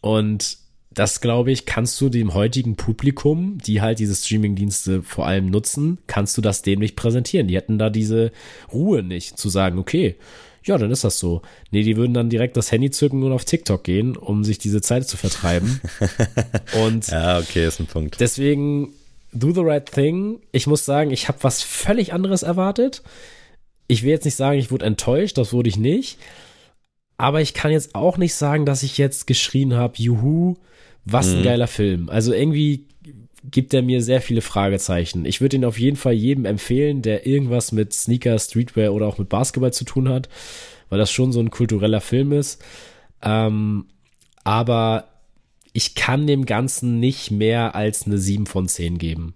Und das, glaube ich, kannst du dem heutigen Publikum, die halt diese Streaming-Dienste vor allem nutzen, kannst du das dem nicht präsentieren. Die hätten da diese Ruhe nicht, zu sagen, okay, ja, dann ist das so. Nee, die würden dann direkt das Handy zücken und auf TikTok gehen, um sich diese Zeit zu vertreiben. [laughs] und ja, okay, ist ein Punkt. Deswegen Do the Right Thing. Ich muss sagen, ich habe was völlig anderes erwartet. Ich will jetzt nicht sagen, ich wurde enttäuscht, das wurde ich nicht. Aber ich kann jetzt auch nicht sagen, dass ich jetzt geschrien habe, juhu, was ein mhm. geiler Film. Also irgendwie gibt er mir sehr viele Fragezeichen. Ich würde ihn auf jeden Fall jedem empfehlen, der irgendwas mit Sneaker, Streetwear oder auch mit Basketball zu tun hat, weil das schon so ein kultureller Film ist. Ähm, aber ich kann dem Ganzen nicht mehr als eine 7 von 10 geben.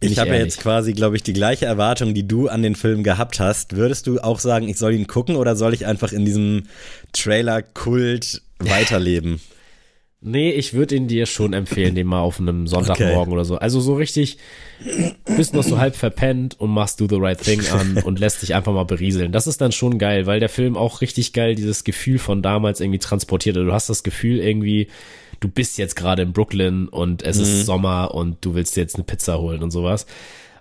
Bin ich habe ja jetzt quasi, glaube ich, die gleiche Erwartung, die du an den Film gehabt hast. Würdest du auch sagen, ich soll ihn gucken oder soll ich einfach in diesem Trailer-Kult weiterleben? [laughs] Nee, ich würde ihn dir schon empfehlen, den mal auf einem Sonntagmorgen okay. oder so. Also so richtig, bist noch so halb verpennt und machst Do the Right Thing an und lässt dich einfach mal berieseln. Das ist dann schon geil, weil der Film auch richtig geil dieses Gefühl von damals irgendwie transportiert. Also du hast das Gefühl irgendwie, du bist jetzt gerade in Brooklyn und es mhm. ist Sommer und du willst dir jetzt eine Pizza holen und sowas.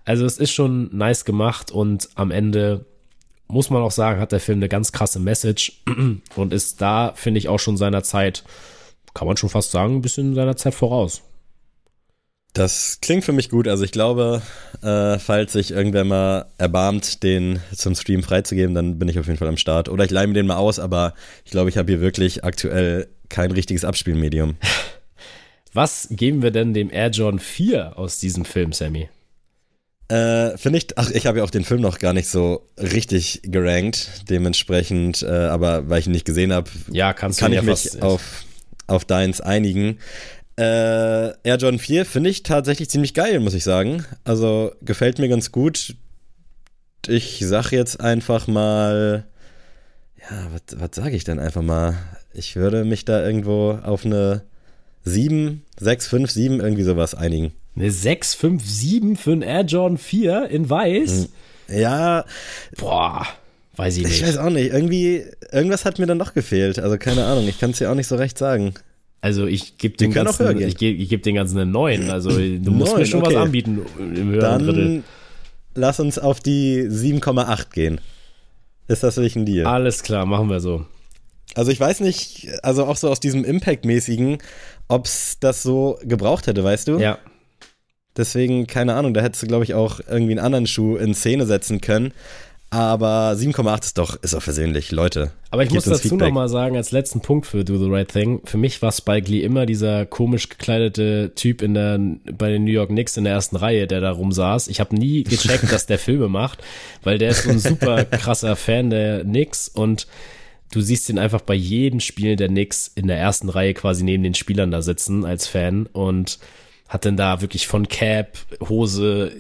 Also es ist schon nice gemacht und am Ende muss man auch sagen, hat der Film eine ganz krasse Message [clears throat] und ist da, finde ich, auch schon seiner Zeit kann man schon fast sagen, ein bisschen seiner Zeit voraus. Das klingt für mich gut. Also ich glaube, äh, falls sich irgendwer mal erbarmt, den zum Stream freizugeben, dann bin ich auf jeden Fall am Start. Oder ich leihe mir den mal aus, aber ich glaube, ich habe hier wirklich aktuell kein richtiges Abspielmedium. [laughs] Was geben wir denn dem Air Jordan 4 aus diesem Film, Sammy? Äh, Finde ich, ach, ich habe ja auch den Film noch gar nicht so richtig gerankt, dementsprechend, äh, aber weil ich ihn nicht gesehen habe, ja, kann ich ja mich auf auf deins einigen. Äh, Air Jordan 4 finde ich tatsächlich ziemlich geil, muss ich sagen. Also gefällt mir ganz gut. Ich sag jetzt einfach mal, ja, was, was sage ich denn einfach mal? Ich würde mich da irgendwo auf eine 7, 6, 5, 7, irgendwie sowas einigen. Eine 6, 5, 7 für einen Air Jordan 4 in weiß? Hm. Ja. Boah. Weiß ich nicht. Ich weiß auch nicht. Irgendwie, irgendwas hat mir dann doch gefehlt. Also keine Ahnung, ich kann es dir auch nicht so recht sagen. Also ich gebe den ganzen, ich gebe ich geb den ganzen einen neuen. Also du musst 9, mir schon okay. was anbieten im höheren dann Drittel. Lass uns auf die 7,8 gehen. Ist das wirklich ein Deal? Alles klar, machen wir so. Also ich weiß nicht, also auch so aus diesem Impact-mäßigen, ob es das so gebraucht hätte, weißt du? Ja. Deswegen, keine Ahnung, da hättest du, glaube ich, auch irgendwie einen anderen Schuh in Szene setzen können. Aber 7,8 ist doch, ist auch versöhnlich, Leute. Aber ich muss dazu nochmal sagen, als letzten Punkt für Do the Right Thing, für mich war Spike Lee immer dieser komisch gekleidete Typ in der, bei den New York Knicks in der ersten Reihe, der da rumsaß. Ich habe nie gecheckt, dass der Filme macht, weil der ist so ein super krasser Fan der Knicks und du siehst ihn einfach bei jedem Spiel der Knicks in der ersten Reihe quasi neben den Spielern da sitzen als Fan und hat dann da wirklich von Cap, Hose,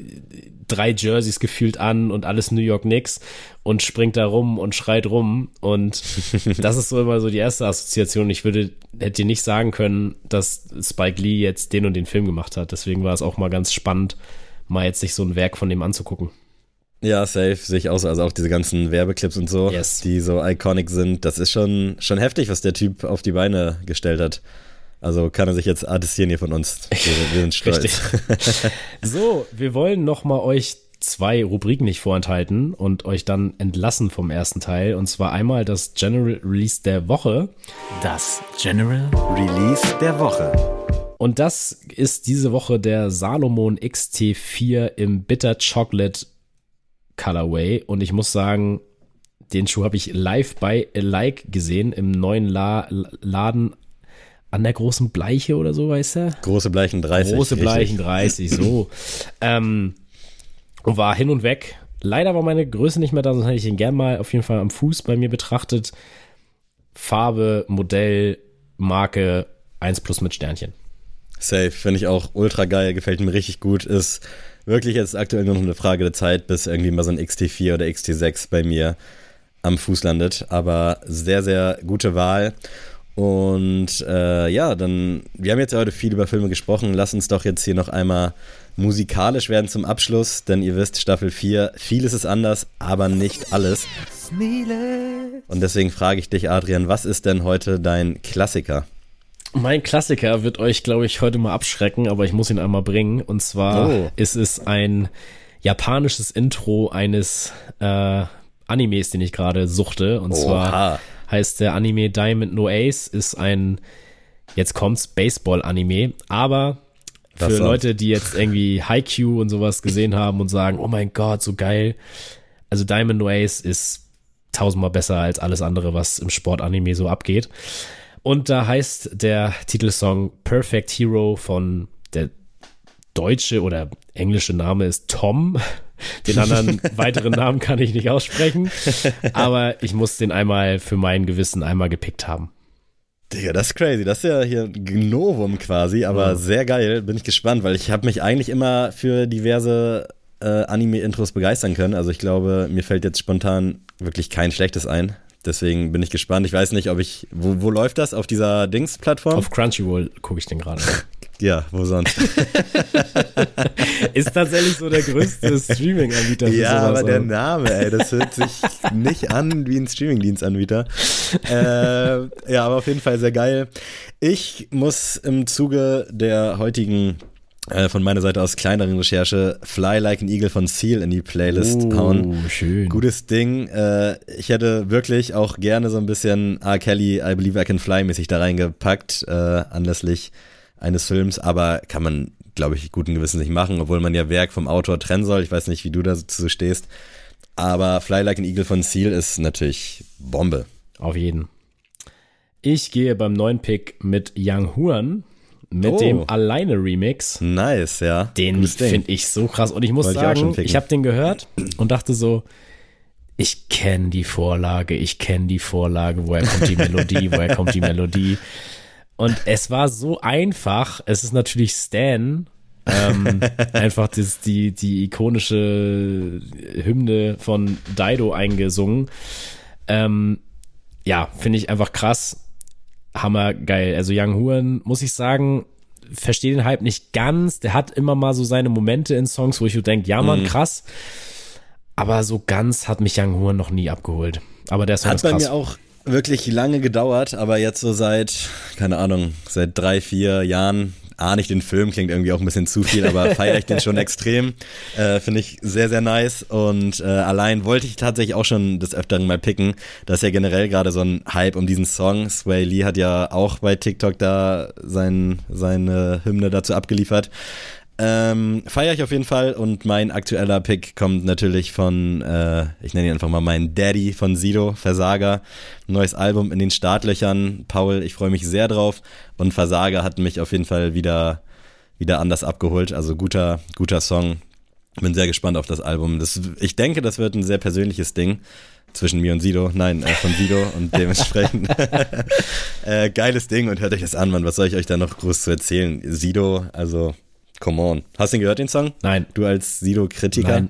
drei Jerseys gefühlt an und alles New York Knicks und springt da rum und schreit rum. Und [laughs] das ist so immer so die erste Assoziation. Ich würde, hätte dir nicht sagen können, dass Spike Lee jetzt den und den Film gemacht hat. Deswegen war es auch mal ganz spannend, mal jetzt sich so ein Werk von dem anzugucken. Ja, safe, sehe ich aus. Also auch diese ganzen Werbeclips und so, yes. die so iconic sind. Das ist schon, schon heftig, was der Typ auf die Beine gestellt hat. Also kann er sich jetzt attestieren hier von uns. Wir, wir sind stolz. [laughs] so, wir wollen noch mal euch zwei Rubriken nicht vorenthalten und euch dann entlassen vom ersten Teil. Und zwar einmal das General Release der Woche. Das General Release der Woche. Und das ist diese Woche der Salomon XT4 im Bitter Chocolate Colorway. Und ich muss sagen, den Schuh habe ich live bei Like gesehen im neuen La Laden an der großen Bleiche oder so, weißt du? Große Bleichen 30. Große Bleichen 30, so. [laughs] ähm, und war hin und weg. Leider war meine Größe nicht mehr da, sonst hätte ich ihn gern mal auf jeden Fall am Fuß bei mir betrachtet. Farbe, Modell, Marke 1 plus mit Sternchen. Safe, finde ich auch ultra geil, gefällt mir richtig gut. Ist wirklich jetzt aktuell nur noch eine Frage der Zeit, bis irgendwie mal so ein XT4 oder XT6 bei mir am Fuß landet. Aber sehr, sehr gute Wahl. Und äh, ja, dann, wir haben jetzt heute viel über Filme gesprochen. Lass uns doch jetzt hier noch einmal musikalisch werden zum Abschluss, denn ihr wisst, Staffel 4, vieles ist anders, aber nicht alles. Und deswegen frage ich dich, Adrian, was ist denn heute dein Klassiker? Mein Klassiker wird euch, glaube ich, heute mal abschrecken, aber ich muss ihn einmal bringen. Und zwar oh. ist es ein japanisches Intro eines äh, Animes, den ich gerade suchte. Und Oha. zwar heißt der Anime Diamond No Ace, ist ein, jetzt kommt's, Baseball-Anime, aber für das Leute, die jetzt irgendwie Haikyuu und sowas gesehen haben und sagen, oh mein Gott, so geil. Also Diamond No Ace ist tausendmal besser als alles andere, was im Sportanime so abgeht. Und da heißt der Titelsong Perfect Hero von der deutsche oder englische Name ist Tom. Den anderen weiteren Namen kann ich nicht aussprechen. Aber ich muss den einmal für mein Gewissen einmal gepickt haben. Digga, das ist crazy. Das ist ja hier Novum quasi, aber ja. sehr geil. Bin ich gespannt, weil ich habe mich eigentlich immer für diverse äh, Anime-Intros begeistern können. Also ich glaube, mir fällt jetzt spontan wirklich kein schlechtes ein. Deswegen bin ich gespannt. Ich weiß nicht, ob ich. Wo, wo läuft das? Auf dieser Dings-Plattform? Auf Crunchyroll gucke ich den gerade. [laughs] Ja, wo sonst? [laughs] ist tatsächlich so der größte Streaming-Anbieter. Ja, aber der Name, ey, das hört sich nicht an wie ein Streaming-Dienstanbieter. Äh, ja, aber auf jeden Fall sehr geil. Ich muss im Zuge der heutigen äh, von meiner Seite aus kleineren Recherche Fly Like an Eagle von Seal in die Playlist oh, hauen. Schön. Gutes Ding. Äh, ich hätte wirklich auch gerne so ein bisschen R. Kelly, I Believe I Can Fly mäßig da reingepackt, äh, anlässlich eines Films, aber kann man, glaube ich, guten Gewissen nicht machen, obwohl man ja Werk vom Autor trennen soll. Ich weiß nicht, wie du dazu stehst. Aber Fly Like an Eagle von Seal ist natürlich Bombe. Auf jeden. Ich gehe beim neuen Pick mit Young Huan mit oh. dem Alleine Remix. Nice, ja. Den finde ich so krass. Und ich muss Wollte sagen, ich, ich habe den gehört und dachte so, ich kenne die Vorlage, ich kenne die Vorlage, woher kommt die Melodie, woher kommt die Melodie. Und es war so einfach. Es ist natürlich Stan. ähm, [laughs] einfach das, die, die ikonische Hymne von Dido eingesungen. Ähm, ja, finde ich einfach krass. Hammergeil. Also Young Huan, muss ich sagen, verstehe den Hype nicht ganz. Der hat immer mal so seine Momente in Songs, wo ich so denke, ja man, mhm. krass. Aber so ganz hat mich Young Huan noch nie abgeholt. Aber der Song hat ist krass. bei mir auch wirklich lange gedauert, aber jetzt so seit, keine Ahnung, seit drei, vier Jahren ahne ich den Film, klingt irgendwie auch ein bisschen zu viel, aber [laughs] feiere ich den schon extrem. Äh, Finde ich sehr, sehr nice. Und äh, allein wollte ich tatsächlich auch schon des Öfteren mal picken. Da ist ja generell gerade so ein Hype um diesen Song. Sway Lee hat ja auch bei TikTok da sein, seine Hymne dazu abgeliefert. Ähm, Feiere ich auf jeden Fall und mein aktueller Pick kommt natürlich von, äh, ich nenne ihn einfach mal meinen Daddy von Sido, Versager. Neues Album in den Startlöchern. Paul, ich freue mich sehr drauf und Versager hat mich auf jeden Fall wieder, wieder anders abgeholt. Also guter, guter Song. Bin sehr gespannt auf das Album. Das, ich denke, das wird ein sehr persönliches Ding zwischen mir und Sido, nein, äh, von Sido und [laughs] dementsprechend äh, geiles Ding und hört euch das an, Mann. Was soll ich euch da noch groß zu erzählen? Sido, also Come on. Hast du ihn gehört, den Song? Nein. Du als Sido-Kritiker? Nein.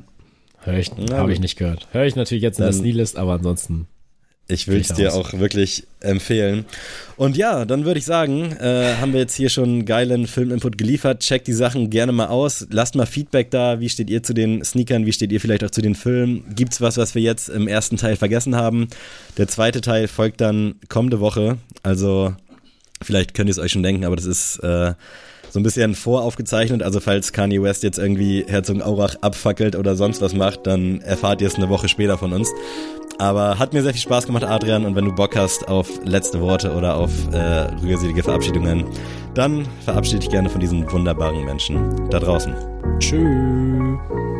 Hör ich, habe ich nicht gehört. Höre ich natürlich jetzt in der Sneelist, aber ansonsten. Ich will es dir auch wirklich empfehlen. Und ja, dann würde ich sagen, äh, haben wir jetzt hier schon einen geilen Filminput geliefert. Checkt die Sachen gerne mal aus. Lasst mal Feedback da. Wie steht ihr zu den Sneakern? Wie steht ihr vielleicht auch zu den Filmen? Gibt's was, was wir jetzt im ersten Teil vergessen haben? Der zweite Teil folgt dann kommende Woche. Also, vielleicht könnt ihr es euch schon denken, aber das ist. Äh, so ein bisschen voraufgezeichnet. Also falls Kanye West jetzt irgendwie Herzogenaurach abfackelt oder sonst was macht, dann erfahrt ihr es eine Woche später von uns. Aber hat mir sehr viel Spaß gemacht, Adrian. Und wenn du Bock hast auf letzte Worte oder auf äh, rührselige Verabschiedungen, dann verabschiede dich gerne von diesen wunderbaren Menschen da draußen. Tschüss.